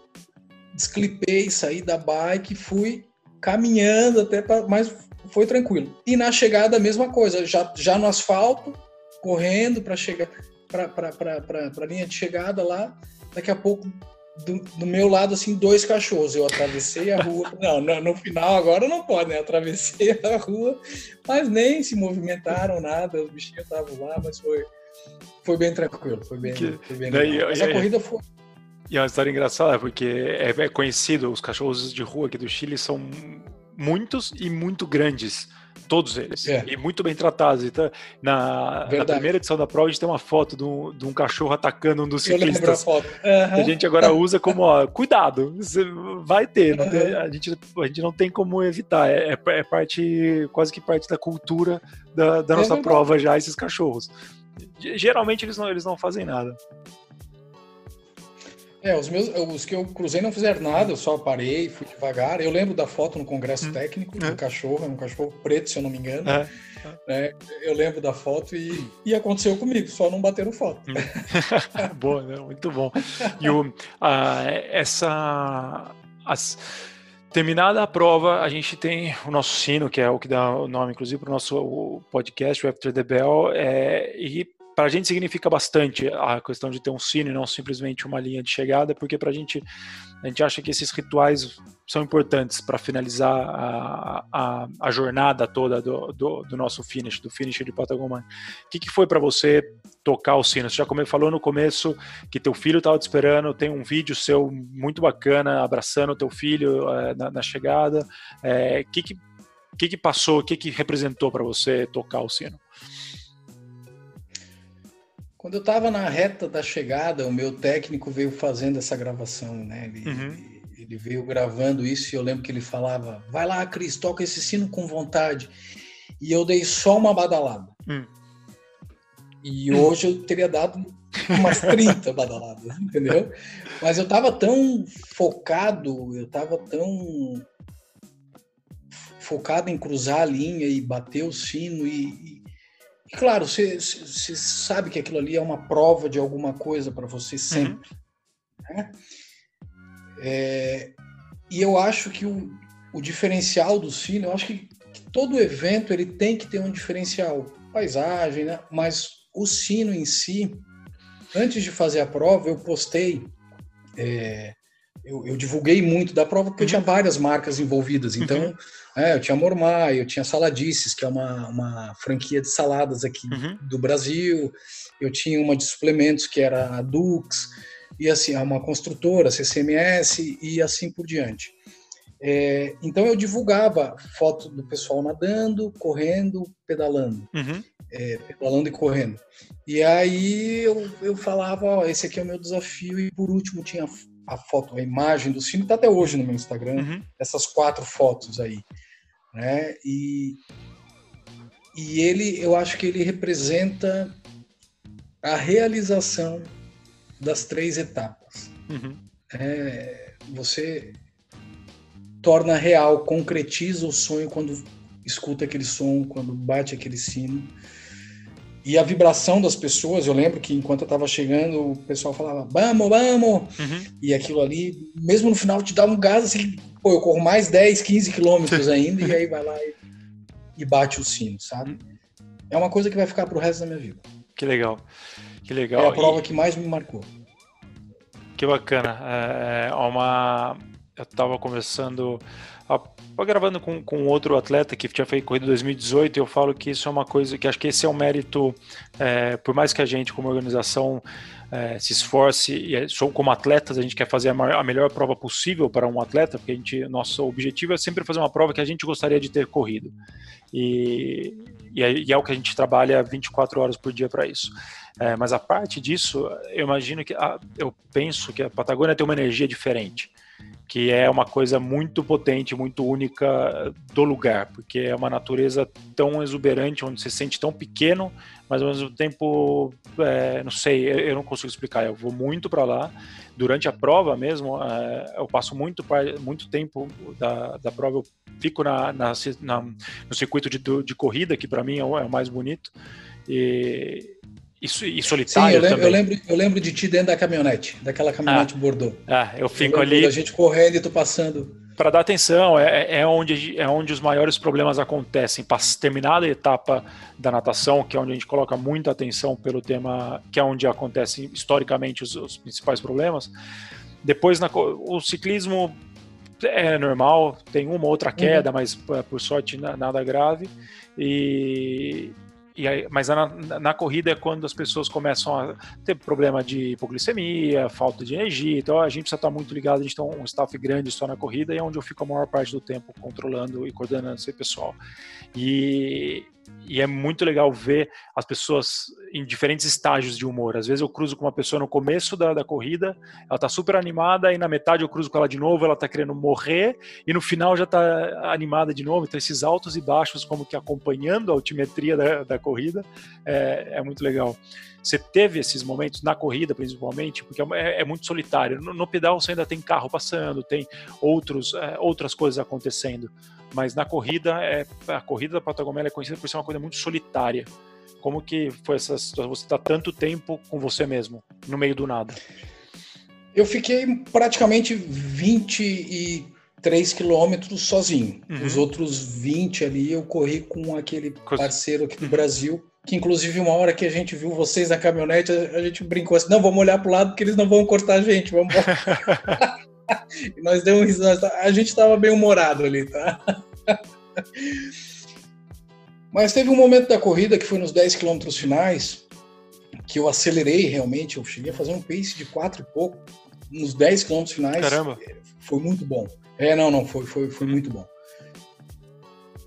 desclipei, saí da bike, fui caminhando até para. Mas foi tranquilo. E na chegada, a mesma coisa, já, já no asfalto, correndo para chegar para a linha de chegada lá. Daqui a pouco do, do, meu lado, assim, dois cachorros. Eu atravessei a rua. Não, no, no, final agora não pode, né? Atravessei a rua, mas nem se movimentaram nada. Os bichinhos estavam lá, mas foi, foi bem tranquilo. Foi bem, que, foi bem daí, Mas a corrida foi. E é uma história engraçada, porque é, é conhecido, os cachorros de rua aqui do Chile são muitos e muito grandes. Todos eles. É. E muito bem tratados. Então, na, na, primeira edição da prova, a gente tem uma foto de um, de um cachorro atacando um dos ciclistas. A, foto. Uhum. a gente agora usa como, ó, cuidado, vai ter. Uhum. tem a, gente, a gente não tem como evitar. É, é, é parte, quase que parte da cultura da, da nossa prova já, esses cachorros. Geralmente eles não, eles não fazem nada. É, os meus, os que eu cruzei não fizeram nada, eu só parei, fui devagar. Eu lembro da foto no congresso hum. técnico é. do cachorro, um cachorro preto, se eu não me engano. É. É, eu lembro da foto e, e aconteceu comigo, só não bateram foto. Hum. Boa, né? muito bom. E o, a, essa. As, terminada a prova, a gente tem o nosso sino, que é o que dá o nome, inclusive, para o nosso podcast, o After the Bell, é, e para a gente significa bastante a questão de ter um sino e não simplesmente uma linha de chegada, porque para a gente a gente acha que esses rituais são importantes para finalizar a, a, a, jornada toda do, do, do, nosso finish, do finish de Patagonia. O que, que foi para você tocar o sino? Você já como falou no começo que teu filho estava te esperando, tem um vídeo seu muito bacana abraçando teu filho é, na, na, chegada. O é, que, que, que, que passou, o que, que representou para você tocar o sino? Quando eu estava na reta da chegada, o meu técnico veio fazendo essa gravação, né? Ele, uhum. ele, veio gravando isso e eu lembro que ele falava: vai lá, Cris, toca esse sino com vontade. E eu dei só uma badalada. Hum. E hoje eu teria dado umas 30 badaladas, entendeu? Mas eu estava tão focado, eu estava tão focado em cruzar a linha e bater o sino e claro, você, sabe que aquilo ali é uma prova de alguma coisa para você sempre. Uhum. Né? É, e eu acho que o, o diferencial do sino, eu acho que, que, todo evento ele tem que ter um diferencial, paisagem, né? Mas o sino em si, antes de fazer a prova, eu postei é, eu, eu, divulguei muito da prova porque uhum. eu tinha várias marcas envolvidas. Então, uhum. É, eu tinha Mormai, eu tinha Saladices, que é uma, uma franquia de saladas aqui uhum. do Brasil. Eu tinha uma de suplementos, que era a Dux, e assim, uma construtora, CCMS, e assim por diante. É, então, eu divulgava foto do pessoal nadando, correndo, pedalando. Uhum. É, pedalando e correndo. E aí eu, eu falava, ó, esse aqui é o meu desafio, e por último tinha a foto, a imagem do sino, está até hoje no meu Instagram, uhum. essas quatro fotos aí. Né? E, e ele, eu acho que ele representa a realização das três etapas. Uhum. É, você torna real, concretiza o sonho quando escuta aquele som, quando bate aquele sino. E a vibração das pessoas, eu lembro que enquanto eu estava chegando, o pessoal falava, vamos, vamos! Uhum. E aquilo ali, mesmo no final, te dá um gás assim, pô, eu corro mais 10, 15 quilômetros ainda, e aí vai lá e, e, bate o sino, sabe? Uhum. É uma coisa que vai ficar pro resto da minha vida. Que legal, que legal. É a prova e... que mais me marcou. Que bacana. É, é uma... Eu estava conversando Estava gravando com, com outro atleta que tinha feito corrida em 2018 e eu falo que isso é uma coisa que acho que esse é um mérito, é, por mais que a gente, como organização, é, se esforce e é, como atletas a gente quer fazer a, maior, a, melhor prova possível para um atleta, porque a gente, nosso objetivo é sempre fazer uma prova que a gente gostaria de ter corrido. E, e, é, e é o que a gente trabalha 24 horas por dia para isso. É, mas a parte disso, eu imagino que, a, eu penso que a Patagônia tem uma energia diferente que é uma coisa muito potente, muito única do lugar, porque é uma natureza tão exuberante, onde você se sente tão pequeno, mas ao mesmo tempo, é, não sei, eu não consigo explicar. Eu vou muito para lá. Durante a prova mesmo, é, eu passo muito, muito tempo da, da prova, eu fico na, na, na no circuito de, de corrida, que para mim é o, é o mais bonito. E, isso, e solitário Sim, eu lembro, eu lembro, eu lembro, de ti dentro da caminhonete, daquela caminhonete ah, Bordeaux. Ah, eu fico eu ali. A gente correndo e tu passando. Para dar atenção, é, é, onde, é onde os maiores problemas acontecem. Terminada a etapa da natação, que é onde a gente coloca muita atenção pelo tema, que é onde acontecem historicamente os, os principais problemas. Depois, na, o ciclismo é normal, tem uma outra uhum. queda, uhum. mas por sorte nada grave. E, e aí, mas na, na, corrida é quando as pessoas começam a ter problema de hipoglicemia, falta de energia. Então a gente precisa estar muito ligado, a gente tem um staff grande só na corrida e é onde eu fico a maior parte do tempo controlando e coordenando esse pessoal. E, e é muito legal ver as pessoas em diferentes estágios de humor. Às vezes eu cruzo com uma pessoa no começo da, da corrida, ela tá super animada, e na metade eu cruzo com ela de novo, ela tá querendo morrer, e no final já tá animada de novo. Então esses altos e baixos, como que acompanhando a altimetria da, da corrida, é, é muito legal. Você teve esses momentos na corrida, principalmente, porque é, é muito solitário. No, no, pedal você ainda tem carro passando, tem outros, é, outras coisas acontecendo. Mas na corrida, é, a corrida da Patagônia é conhecida por ser uma coisa muito solitária. Como que foi essa situação? Você está tanto tempo com você mesmo, no meio do nada? Eu fiquei praticamente 23 quilômetros sozinho. Uhum. Os outros 20 ali eu corri com aquele parceiro aqui do uhum. Brasil que inclusive uma hora que a gente viu vocês na caminhonete, a gente brincou assim, não, vamos olhar para o lado porque eles não vão cortar a gente, vamos e nós demos um risada, a gente estava bem humorado ali, tá? Mas teve um momento da corrida que foi nos 10 quilômetros finais, que eu acelerei realmente, eu cheguei a fazer um pace de 4 e pouco, nos 10 quilômetros finais. Caramba! Foi muito bom. É, não, não, foi, foi, foi muito bom.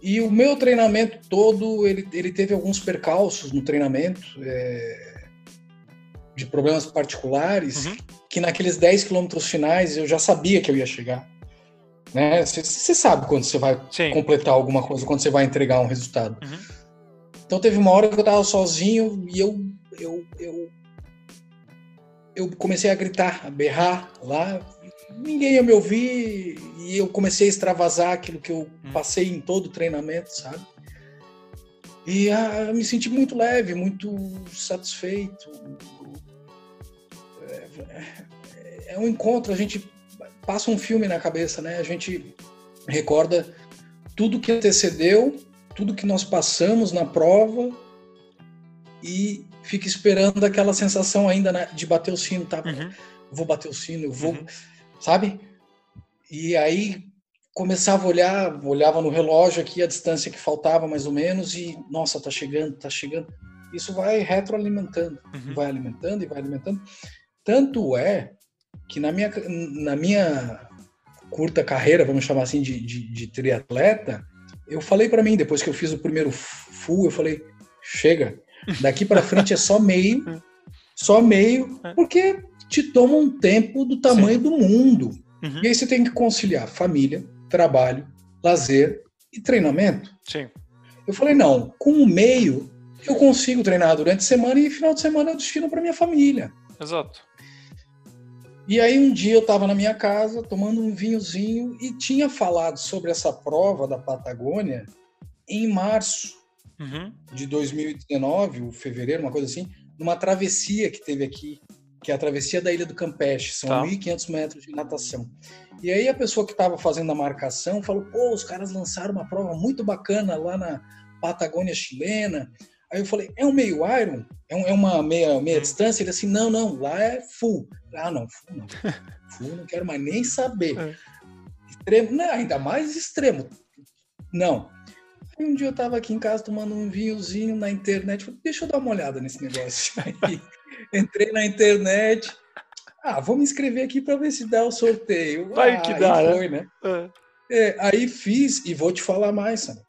E o meu treinamento todo, ele, ele teve alguns percalços no treinamento, é, de problemas particulares, uhum. Que naqueles 10 quilômetros finais eu já sabia que eu ia chegar. Né? Você sabe quando você vai Sim. completar alguma coisa, quando você vai entregar um resultado. Uhum. Então teve uma hora que eu estava sozinho e eu, eu, eu, eu comecei a gritar, a berrar lá, ninguém ia me ouvir e eu comecei a extravasar aquilo que eu hum. passei em todo o treinamento, sabe? E ah, eu me senti muito leve, muito satisfeito. É, é, um encontro, a gente passa um filme na cabeça, né? A gente recorda tudo que antecedeu, tudo que nós passamos na prova e fica esperando aquela sensação ainda né, de bater o sino, tá? Uhum. Vou bater o sino, eu vou, uhum. sabe? E aí começava a olhar, olhava no relógio aqui a distância que faltava mais ou menos e nossa, tá chegando, tá chegando. Isso vai retroalimentando, uhum. vai alimentando e vai alimentando. Tanto é que na minha, na minha curta carreira, vamos chamar assim, de, de, de triatleta, eu falei para mim, depois que eu fiz o primeiro full, eu falei, chega, daqui para frente é só meio, só meio, é. porque te toma um tempo do tamanho Sim. do mundo. Uhum. E aí você tem que conciliar família, trabalho, lazer e treinamento. Sim. Eu falei, não, com o meio eu consigo treinar durante a semana e final de semana eu destino para minha família. Exato. E aí um dia eu estava na minha casa tomando um vinhozinho e tinha falado sobre essa prova da Patagônia em março uhum. de 2019, ou fevereiro, uma coisa assim, numa travessia que teve aqui, que é a travessia da Ilha do Campeche, são tá. 1.500 metros de natação. E aí a pessoa que estava fazendo a marcação falou, pô, os caras lançaram uma prova muito bacana lá na Patagônia chilena, Aí eu falei, é um meio Iron? É, um, é uma meia, meia hum. distância? Ele assim, não, não, lá é full. Ah, não, full não. full não quero mais nem saber. É. Extremo, não, ainda mais extremo. Não. Aí um dia eu tava aqui em casa tomando um vinhozinho na internet. Falei, deixa eu dar uma olhada nesse negócio. Aí entrei na internet. Ah, vou me inscrever aqui para ver se dá o sorteio. Vai ah, que dá, né? foi, né? né? É. É, aí fiz e vou te falar mais, Sam.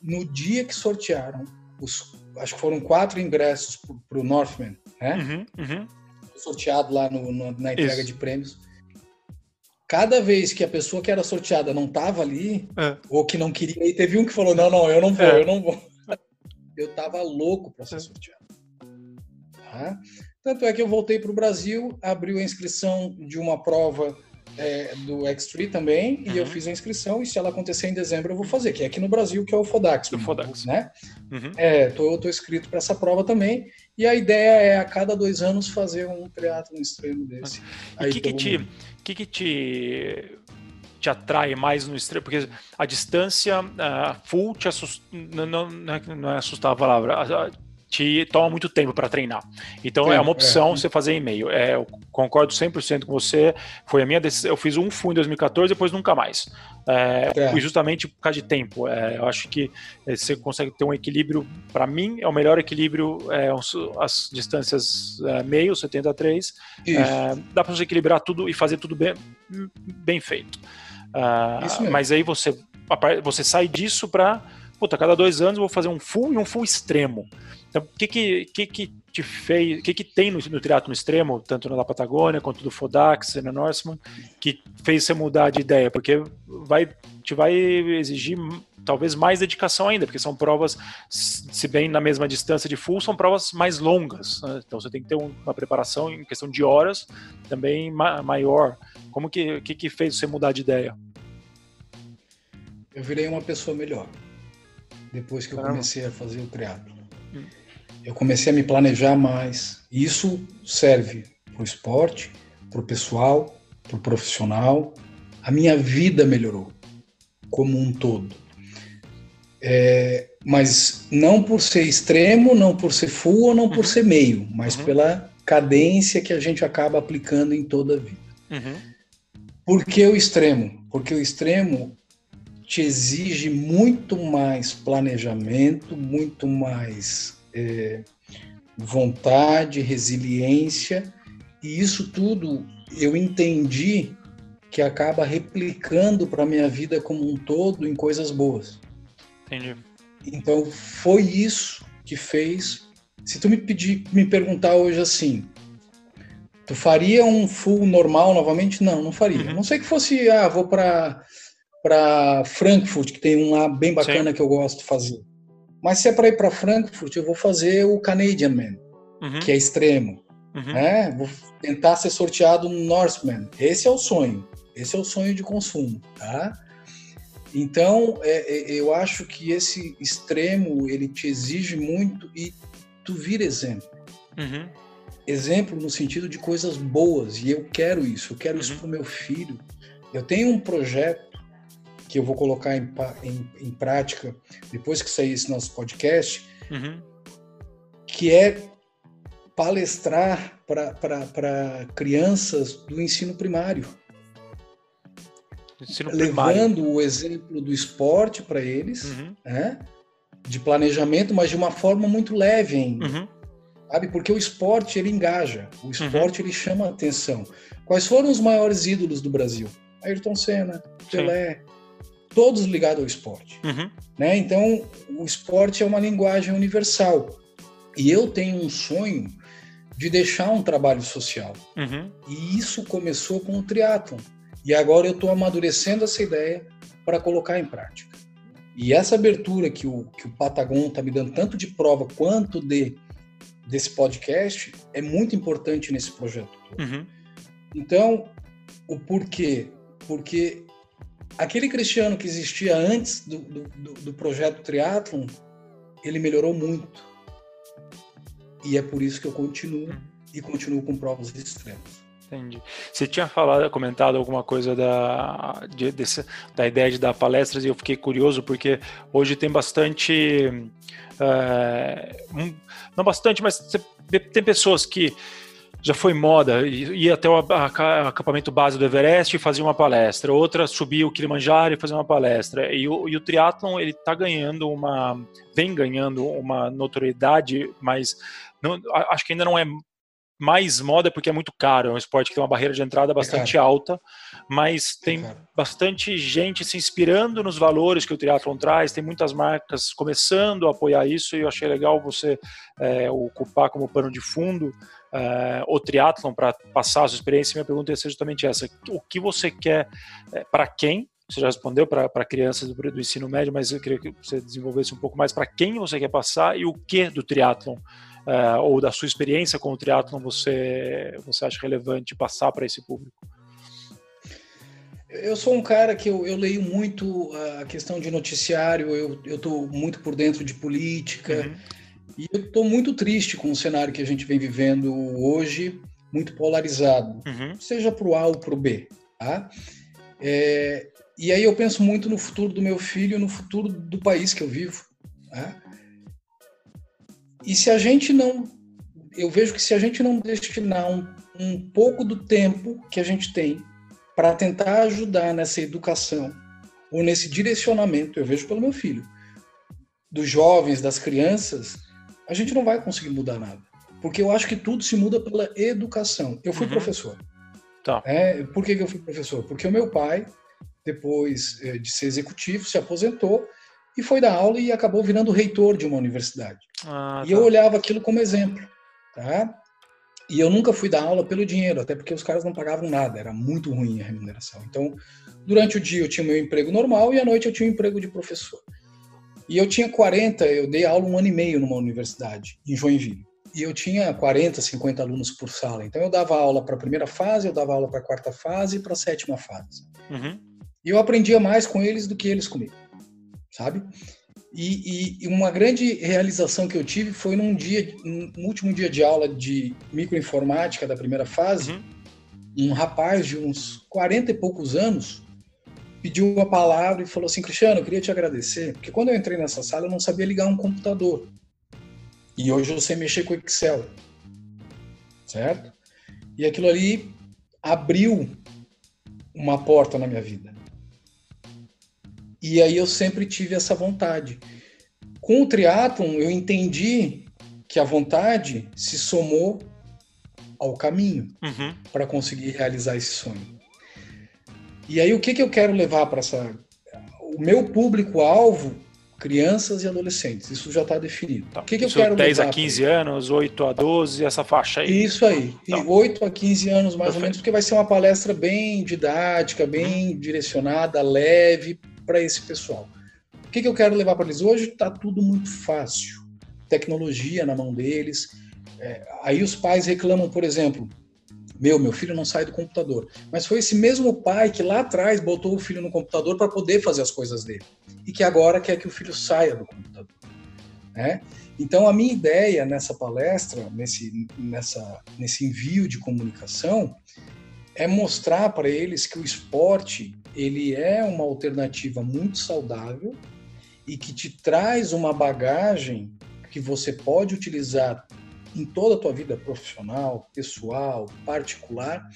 No dia que sortearam os acho que foram quatro ingressos para o Northman, né? Uhum, uhum. Sorteado lá no, no, na entrega Isso. de prêmios. Cada vez que a pessoa que era sorteada não estava ali, é. ou que não queria, e teve um que falou: não, não, eu não vou, é. eu não vou. Eu tava louco para ser é. sorteado. Tá? Tanto é que eu voltei para o Brasil, abriu a inscrição de uma prova é, do X3 também, uhum. e eu uhum. fiz a inscrição, e se ela acontecer em dezembro eu vou fazer, que é aqui no Brasil, que é o Fodax. Do Fodax. Né? Uhum. É, tô, tô inscrito para essa prova também, e a ideia é a cada dois anos fazer um triatlo extremo desse. E o que, que, te, que, que te te atrai mais no extremo? Porque a distância uh, full te assusta, não, não, não é assustar a palavra, te toma muito tempo para treinar. Então Sim, é uma opção é. você fazer e-mail. É, eu concordo 100% com você. Foi a minha decisão. Eu fiz um fundo em 2014, depois nunca mais. É, é. Justamente por causa de tempo. É, eu acho que é, você consegue ter um equilíbrio. Para mim, é o melhor equilíbrio. É, as distâncias meio, 73. dá para você equilibrar tudo e fazer tudo bem, bem feito. mas aí você, você sai disso para. Puta, cada dois anos eu vou fazer um full e um full extremo. Então, o que que, que que te fez, o que que tem no, no triatlo extremo, tanto na Patagônia quanto do Fodax, na Norseman, que fez você mudar de ideia? Porque vai, te vai exigir talvez mais dedicação ainda, porque são provas, se bem na mesma distância de full, são provas mais longas. Né? Então você tem que ter uma preparação em questão de horas também ma maior. Como que, que que fez você mudar de ideia? Eu virei uma pessoa melhor depois que eu comecei a fazer o triatlo. Hum eu comecei a me planejar mais. Isso serve para o esporte, para o pessoal, para o profissional. A minha vida melhorou como um todo. É, mas não por ser extremo, não por ser full ou não por uhum. ser meio, mas uhum. pela cadência que a gente acaba aplicando em toda a vida. Uhum. Por que o extremo? Porque o extremo te exige muito mais planejamento, muito mais é, vontade, resiliência, e isso tudo eu entendi que acaba replicando para minha vida como um todo em coisas boas. Entendi. Então foi isso que fez. Se tu me pedir, me perguntar hoje assim, tu faria um full normal novamente? Não, não faria. Uhum. Não sei que fosse, ah, vou para para Frankfurt, que tem um lá bem bacana Sim. que eu gosto de fazer. Mas se é para ir para Frankfurt, eu vou fazer o Canadian Man, uhum. que é extremo. Uhum. Né? Vou tentar ser sorteado no Norseman. Esse é o sonho. Esse é o sonho de consumo, tá? Então, é, é, eu acho que esse extremo, ele te exige muito e tu vira exemplo. Uhum. Exemplo no sentido de coisas boas, e eu quero isso, eu quero uhum. isso para o meu filho. Eu tenho um projeto que eu vou colocar em, em, em prática depois que sair esse nosso podcast, uhum. que é palestrar para crianças do ensino primário. Ensino levando primário. o exemplo do esporte para eles, uhum. né? de planejamento, mas de uma forma muito leve ainda. Uhum. Sabe? Porque o esporte ele engaja, o uhum. esporte uhum. ele chama atenção. Quais foram os maiores ídolos do Brasil? Ayrton Senna, Pelé. Todos ligados ao esporte. Uhum. Né? Então, o esporte é uma linguagem universal. E eu tenho um sonho de deixar um trabalho social. Uhum. E isso começou com o triatlon. E agora eu estou amadurecendo essa ideia para colocar em prática. E essa abertura que o, que o Patagon está me dando, tanto de prova quanto de desse podcast, é muito importante nesse projeto. Uhum. Então, o porquê? Porque aquele Cristiano que existia antes do, do, do projeto Triathlon, ele melhorou muito. E é por isso que eu continuo e continuo com provas extremas. Entendi. Você tinha falado, comentado alguma coisa da, de, desse, da ideia de dar palestras e eu fiquei curioso porque hoje tem bastante. É, não bastante, mas tem pessoas que já foi moda, ia até o acampamento base do Everest e fazia uma palestra, outra subia o Kilimanjaro e fazia uma palestra. E o, e o triatlon, ele está ganhando uma, vem ganhando uma notoriedade, mas não, acho que ainda não é mais moda porque é muito caro, é um esporte que tem uma barreira de entrada bastante é alta, mas tem é bastante gente se inspirando nos valores que o triatlon traz, tem muitas marcas começando a apoiar isso e eu achei legal você é, ocupar como pano de fundo é, o triatlon para passar a sua experiência. Minha pergunta é justamente essa: o que você quer é, para quem? Você já respondeu para crianças do, do, ensino médio, mas eu queria que você desenvolvesse um pouco mais para quem você quer passar e o que do triatlon uh, ou da sua experiência com o triatlon você, você acha relevante passar para esse público? Eu sou um cara que eu, eu leio muito a questão de noticiário, eu estou muito por dentro de política, uhum. e eu estou muito triste com o cenário que a gente vem vivendo hoje, muito polarizado, uhum. seja para o A ou para o B. Tá? É, e aí eu penso muito no futuro do meu filho, no futuro do país que eu vivo. Tá? E se a gente não. Eu vejo que se a gente não destinar um, um pouco do tempo que a gente tem para tentar ajudar nessa educação ou nesse direcionamento, eu vejo pelo meu filho, dos jovens, das crianças, a gente não vai conseguir mudar nada. Porque eu acho que tudo se muda pela educação. Eu fui uhum. professor. Tá. É, por que, que eu fui professor? Porque o meu pai, depois eh, de ser executivo, se aposentou e foi dar aula e acabou virando reitor de uma universidade. Ah, e tá. eu olhava aquilo como exemplo, tá? E eu nunca fui dar aula pelo dinheiro, até porque os caras não pagavam nada, era muito ruim a remuneração. Então, durante o dia eu tinha meu emprego normal e à noite eu tinha um emprego de professor. E eu tinha 40, eu dei aula um ano e meio numa universidade, em Joinville. E eu tinha 40, 50 alunos por sala. Então eu dava aula para a primeira fase, eu dava aula para a quarta fase e para a sétima fase. Uhum. E eu aprendia mais com eles do que eles comigo sabe? E, e, uma grande realização que eu tive foi num dia, no último dia de aula de microinformática da primeira fase, uhum. um rapaz de uns 40 e poucos anos pediu uma palavra e falou assim, Cristiano, eu queria te agradecer, porque quando eu entrei nessa sala eu não sabia ligar um computador. E hoje eu sei mexer com Excel. Certo? E aquilo ali abriu uma porta na minha vida. E aí eu sempre tive essa vontade. Com o triatlon, eu entendi que a vontade se somou ao caminho uhum. para conseguir realizar esse sonho. E aí o que, que eu quero levar para essa... O meu público-alvo, crianças e adolescentes, isso já está definido. Tá. O que, que eu quero 10 levar a 15 anos, 8 a 12, essa faixa aí. Isso aí, tá. 8 a 15 anos mais Perfeito. ou menos, porque vai ser uma palestra bem didática, bem uhum. direcionada, leve, para esse pessoal. O que, que eu quero levar para eles? Hoje está tudo muito fácil. Tecnologia na mão deles. É, aí os pais reclamam, por exemplo, meu, meu filho não sai do computador. Mas foi esse mesmo pai que lá atrás botou o filho no computador para poder fazer as coisas dele. E que agora quer que o filho saia do computador. Né? Então, a minha ideia nessa palestra, nesse, nessa, nesse envio de comunicação, é mostrar para eles que o esporte ele é uma alternativa muito saudável e que te traz uma bagagem que você pode utilizar em toda a tua vida profissional, pessoal, particular,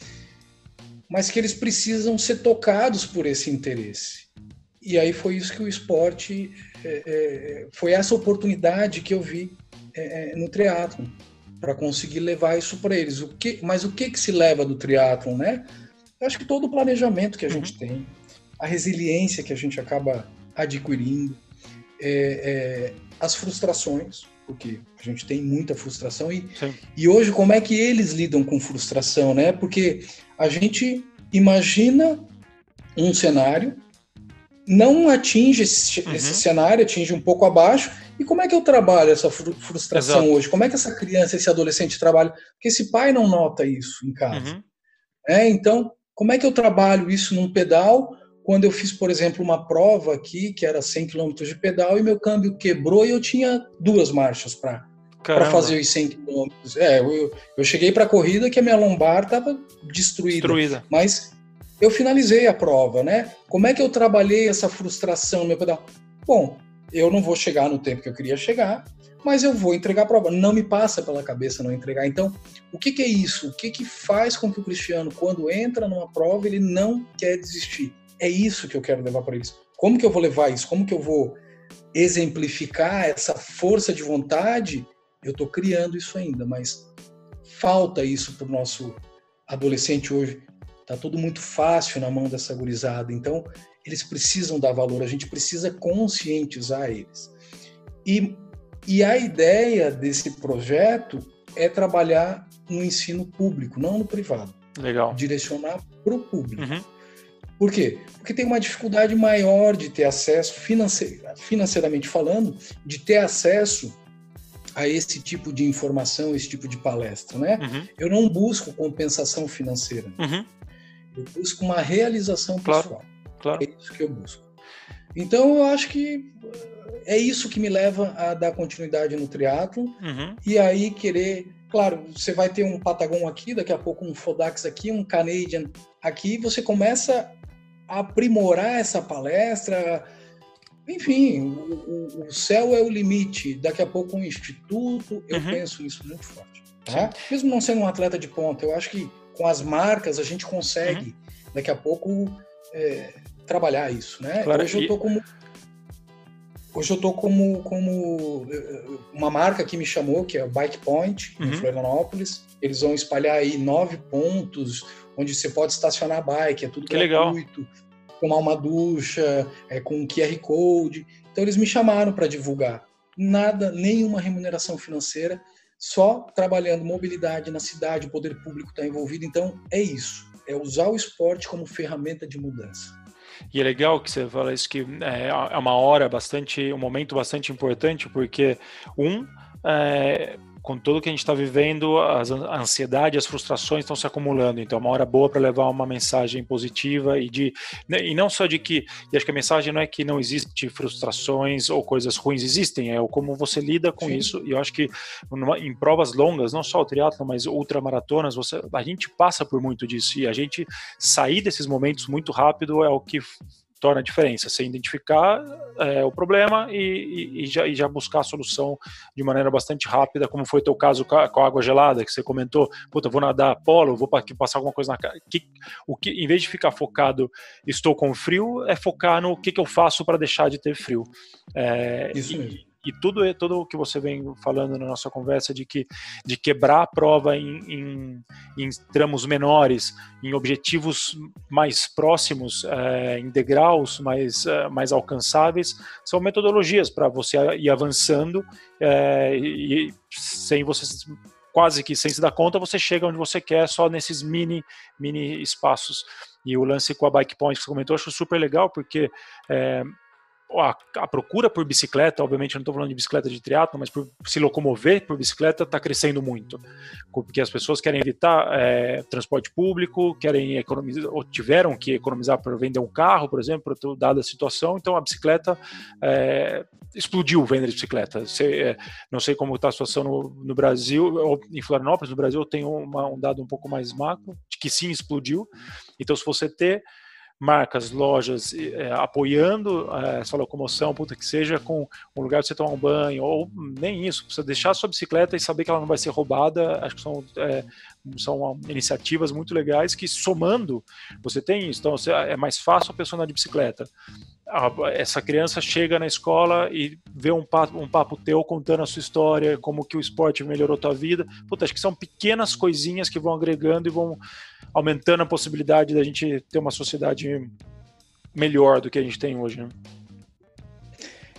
mas que eles precisam ser tocados por esse interesse. E aí foi isso que o esporte, é, é, foi essa oportunidade que eu vi é, é no triatlo para conseguir levar isso para eles. O que, mas o que que se leva do triatlo, né? Eu acho que todo o planejamento que a gente uhum. tem, a resiliência que a gente acaba adquirindo, é, é, as frustrações, porque a gente tem muita frustração e, e hoje como é que eles lidam com frustração, né? Porque a gente imagina um cenário, não atinge esse, uhum. esse cenário, atinge um pouco abaixo, e como é que eu trabalho essa frustração Exato. hoje? Como é que essa criança, esse adolescente trabalha? Porque esse pai não nota isso em casa. Uhum. É, então, como é que eu trabalho isso num pedal quando eu fiz, por exemplo, uma prova aqui, que era 100 km de pedal, e meu câmbio quebrou e eu tinha duas marchas para fazer os 100 km. É, eu, eu cheguei para a corrida que a minha lombar estava destruída, destruída. Mas eu finalizei a prova, né? Como é que eu trabalhei essa frustração no meu pedal? Bom, eu não vou chegar no tempo que eu queria chegar, mas eu vou entregar a prova. Não me passa pela cabeça não entregar. Então, o que, que é isso? O que, que faz com que o Cristiano, quando entra numa prova, ele não quer desistir? É isso que eu quero levar para eles. Como que eu vou levar isso? Como que eu vou exemplificar essa força de vontade? Eu estou criando isso ainda, mas falta isso para o nosso adolescente hoje. Tá tudo muito fácil na mão dessa gurizada. Então, eles precisam dar valor, a gente precisa conscientizar eles. E, e a ideia desse projeto é trabalhar no ensino público, não no privado. Legal. Direcionar para o público. Uhum. Por quê? Porque tem uma dificuldade maior de ter acesso, financeiramente falando, de ter acesso a esse tipo de informação, esse tipo de palestra, né? Uhum. Eu não busco compensação financeira. Uhum. Eu busco uma realização pessoal. Claro. É isso que eu busco. Então eu acho que é isso que me leva a dar continuidade no triatlo uhum. e aí querer, claro, você vai ter um Patagon aqui, daqui a pouco um Fodax aqui, um Canadian aqui, você começa aprimorar essa palestra. Enfim, o, o, céu é o limite. Daqui a pouco um instituto, eu uhum. penso isso muito forte. Tá? Mesmo não sendo um atleta de ponta, eu acho que com as marcas a gente consegue, uhum. daqui a pouco, é, trabalhar isso. Né? Claro, Hoje eu estou como Hoje eu tô como, como eh, uma marca que me chamou, que é o Bike Point, uhum. em Florianópolis. Eles vão espalhar aí nove pontos onde você pode estacionar bike, é tudo que gratuito. Legal. Tomar uma ducha, é, com QR Code. Então eles me chamaram para divulgar. Nada, nenhuma remuneração financeira, só trabalhando mobilidade na cidade, o poder público está envolvido. Então é isso, é usar o esporte como ferramenta de mudança. E é legal que você fala isso, que é, é uma hora bastante, um momento bastante importante, porque, um, é, com tudo que a gente está vivendo, as, a ansiedade, as frustrações estão se acumulando. Então, é uma hora boa para levar uma mensagem positiva e de né, e não só de que, e acho que a mensagem não é que não existe frustrações ou coisas ruins existem, é o como você lida com Sim. isso. E eu acho que numa, em provas longas, não só o triatlo, mas ultramaratonas, você, a gente passa por muito disso e a gente sair desses momentos muito rápido é o que torna a diferença. Você identificar é, o problema e, e, e, já, e, já, buscar a solução de maneira bastante rápida, como foi o teu caso com a, água gelada, que você comentou, puta, vou nadar polo, vou passar alguma coisa na cara. Que, o que, em vez de ficar focado, estou com frio, é focar no que, que eu faço para deixar de ter frio. É, Isso mesmo e tudo é tudo o que você vem falando na nossa conversa de que de quebrar a prova em, em, em tramos menores, em objetivos mais próximos, é, em degraus mais é, mais alcançáveis, são metodologias para você ir avançando é, e, sem você quase que sem se dar conta, você chega onde você quer só nesses mini mini espaços. E o lance com a Bike Point que você comentou, eu acho super legal, porque a, a, procura por bicicleta, obviamente não estou falando de bicicleta de triatlo, mas por se locomover por bicicleta está crescendo muito, porque as pessoas querem evitar é, transporte público, querem economizar, ou tiveram que economizar para vender um carro, por exemplo, dada a situação, então a bicicleta é, explodiu venda de bicicleta. é, não sei como está a situação no, no, Brasil, em Florianópolis, no Brasil, eu uma, um dado um pouco mais macro, de que sim explodiu, então se você ter marcas, lojas é, apoiando é, essa locomoção, puta que seja, com um lugar para você tomar um banho, ou nem isso, você deixar sua bicicleta e saber que ela não vai ser roubada, acho que são, é, são iniciativas muito legais que somando, você tem isso, então você, é mais fácil a pessoa andar de bicicleta. Essa criança chega na escola e vê um papo, um papo teu contando a sua história, como que o esporte melhorou tua vida. Puta, acho que são pequenas coisinhas que vão agregando e vão aumentando a possibilidade da gente ter uma sociedade melhor do que a gente tem hoje. Né?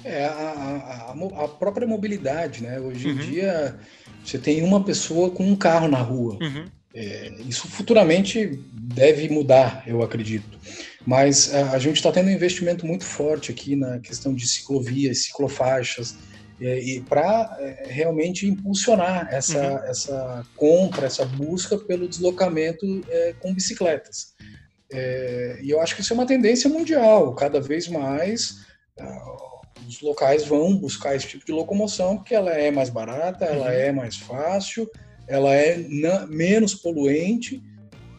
É, a, a, a, própria mobilidade, né? Hoje uhum. em dia, você tem uma pessoa com um carro na rua. Uhum. É, isso futuramente deve mudar, eu acredito. Mas a, a gente está tendo um investimento muito forte aqui na questão de ciclovias, ciclofaixas, é, e para é, realmente impulsionar essa, uhum. essa compra, essa busca pelo deslocamento é, com bicicletas. É, e eu acho que isso é uma tendência mundial. Cada vez mais os locais vão buscar esse tipo de locomoção porque ela é mais barata, ela uhum. é mais fácil, ela é menos poluente.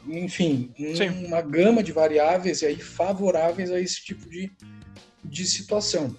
Enfim, um, uma gama de variáveis aí favoráveis a esse tipo de, de situação.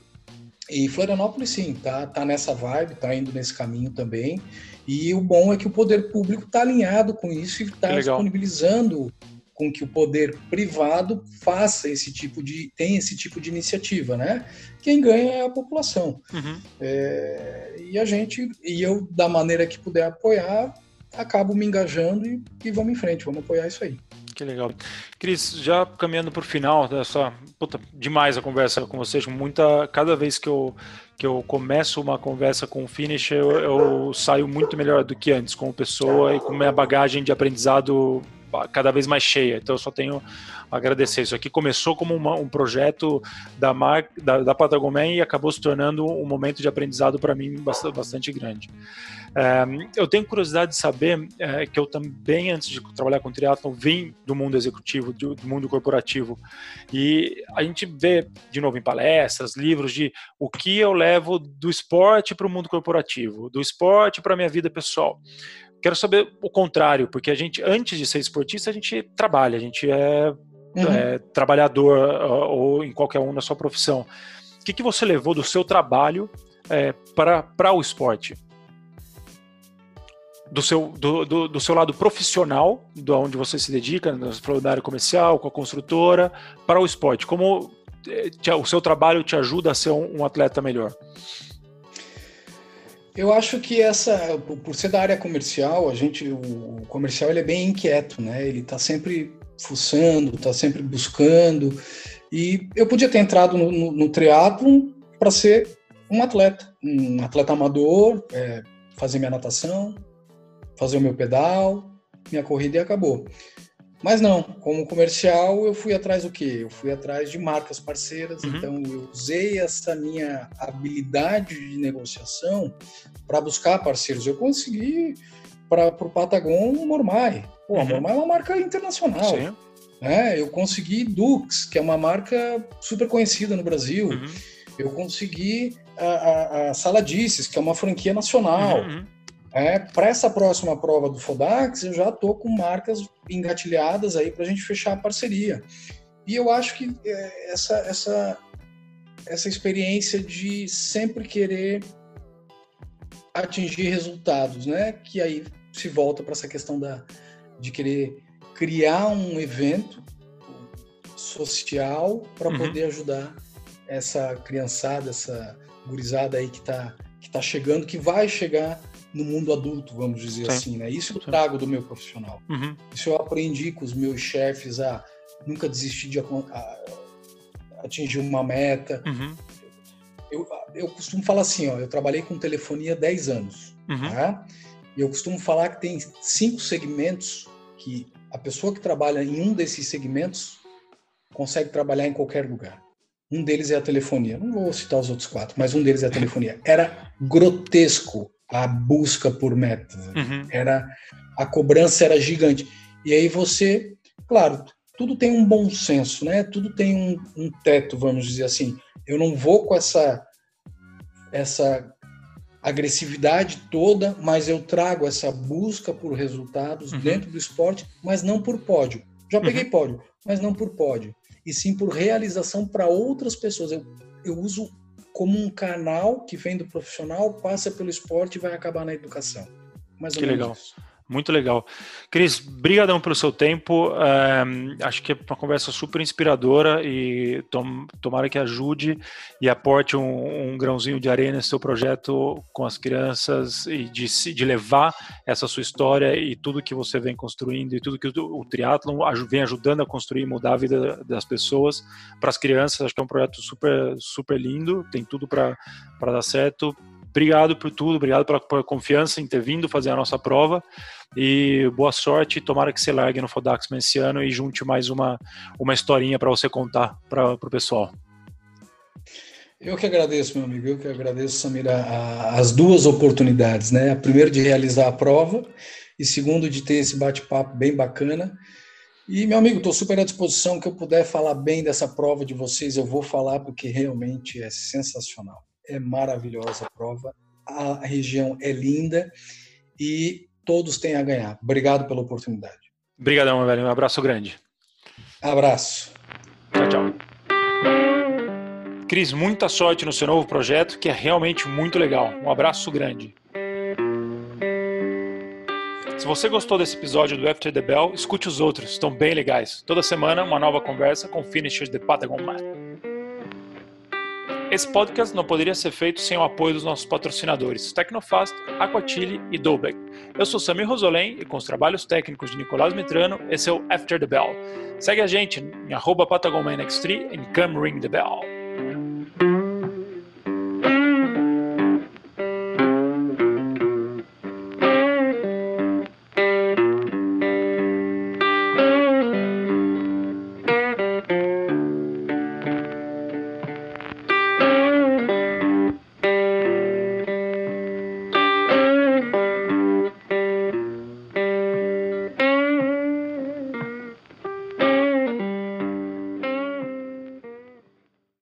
E Florianópolis, sim, tá, tá nessa vibe, tá indo nesse caminho também. E o bom é que o poder público está alinhado com isso e está disponibilizando com que o poder privado faça esse tipo de tem esse tipo de iniciativa, né? Quem ganha é a população. Uhum. É, e a gente e eu da maneira que puder apoiar acabo me engajando e, e vamos em frente, vamos apoiar isso aí. Que legal. Cris, já caminhando para o final dessa. Puta, demais a conversa com vocês. Muita. Cada vez que eu, que eu começo uma conversa com o Finish, eu, eu saio muito melhor do que antes, como pessoa e com minha bagagem de aprendizado cada vez mais cheia. Então eu só tenho a agradecer. Isso aqui começou como uma, um projeto da, mar, da, da Patagomen e acabou se tornando um momento de aprendizado para mim bastante, bastante grande. Eu tenho curiosidade de saber é, que eu também, antes de trabalhar com triatlon, vim do mundo executivo, do, do mundo corporativo. E a gente vê, de novo, em palestras, livros, de o que eu levo do esporte para o mundo corporativo, do esporte para a minha vida pessoal. Quero saber o contrário, porque a gente, antes de ser esportista, a gente trabalha, a gente é, uhum. é trabalhador ou em qualquer um na sua profissão. O que, que você levou do seu trabalho é, para o esporte? Do seu, do, do, do, seu lado profissional, do onde você se dedica, na área comercial, com a construtora, para o esporte. Como te, o seu trabalho te ajuda a ser um, um atleta melhor? Eu acho que essa, por ser da área comercial, a gente, o comercial ele é bem inquieto, né? Ele está sempre fuçando, está sempre buscando. E eu podia ter entrado no, no, no triatlon para ser um atleta, um atleta amador, é, fazer minha natação, fazer o meu pedal, minha corrida e acabou. Mas não, como comercial eu fui atrás do quê? Eu fui atrás de marcas parceiras, uhum. então eu usei essa minha habilidade de negociação para buscar parceiros. Eu consegui para o Patagon o Mormai. Pô, uhum. a Mormai é uma marca internacional. Sim. Né? Eu consegui Dux, que é uma marca super conhecida no Brasil. Uhum. Eu consegui a, a, a Saladices, que é uma franquia nacional. Uhum. É, para essa próxima prova do Fodax, eu já estou com marcas engatilhadas aí para a gente fechar a parceria. E eu acho que é, essa, essa, essa experiência de sempre querer atingir resultados, né? Que aí se volta para essa questão da, de querer criar um evento social para uhum. poder ajudar essa criançada, essa gurizada aí que está que tá chegando, que vai chegar no mundo adulto, vamos dizer Sim. assim, né? Isso eu trago do meu profissional. Uhum. Isso eu aprendi com os meus chefes a nunca desistir de a, a, atingir uma meta. Uhum. Eu, eu costumo falar assim, ó, eu trabalhei com telefonia 10 anos, uhum. tá? E eu costumo falar que tem cinco segmentos que a pessoa que trabalha em um desses segmentos consegue trabalhar em qualquer lugar. Um deles é a telefonia. Não vou citar os outros quatro, mas um deles é a telefonia. Era grotesco a busca por metas. Uhum. Era a cobrança era gigante. E aí você, claro, tudo tem um bom senso, né? Tudo tem um, um teto, vamos dizer assim. Eu não vou com essa essa agressividade toda, mas eu trago essa busca por resultados uhum. dentro do esporte, mas não por pódio. Já peguei uhum. pódio, mas não por pódio, e sim por realização para outras pessoas. Eu, eu uso como um canal que vem do profissional, passa pelo esporte e vai acabar na educação. Mais ou que legal. Isso. Muito legal. Cris, brigadão pelo seu tempo. acho que é uma conversa super inspiradora e tom, tomara que ajude e aporte um, um, grãozinho de areia nesse seu projeto com as crianças e de, de levar essa sua história e tudo que você vem construindo e tudo que o, o triatlon vem ajudando a construir e mudar a vida das pessoas para as crianças. Acho que é um projeto super, super lindo, tem tudo para dar certo obrigado por tudo, obrigado pela, pela, confiança em ter vindo fazer a nossa prova e boa sorte. Tomara que você largue no Fodaxman esse ano e junte mais uma, uma historinha para você contar para o pessoal. Eu que agradeço, meu amigo. Eu que agradeço, Samira, a, as duas oportunidades, né? A primeira de realizar a prova e segundo de ter esse bate-papo bem bacana. E, meu amigo, estou super à disposição que eu puder falar bem dessa prova de vocês, eu vou falar porque realmente é sensacional é maravilhosa a prova, a região é linda e todos têm a ganhar. Obrigado pela oportunidade. Obrigadão, meu velho. Um abraço grande. Abraço. Tchau, tchau. Cris, muita sorte no seu novo projeto, que é realmente muito legal. Um abraço grande. Se você gostou desse episódio do After the Bell, escute os outros, estão bem legais. Toda semana, uma nova conversa com finishers de Patagon Man. Esse podcast não poderia ser feito sem o apoio dos nossos patrocinadores Tecnofast, Aquachile e Dolbeck. Eu sou Samir Rosolém e com os trabalhos técnicos de Nicolás Mitrano, esse é o After the Bell. Segue a gente em arroba patagonmanx3 e come ring the bell.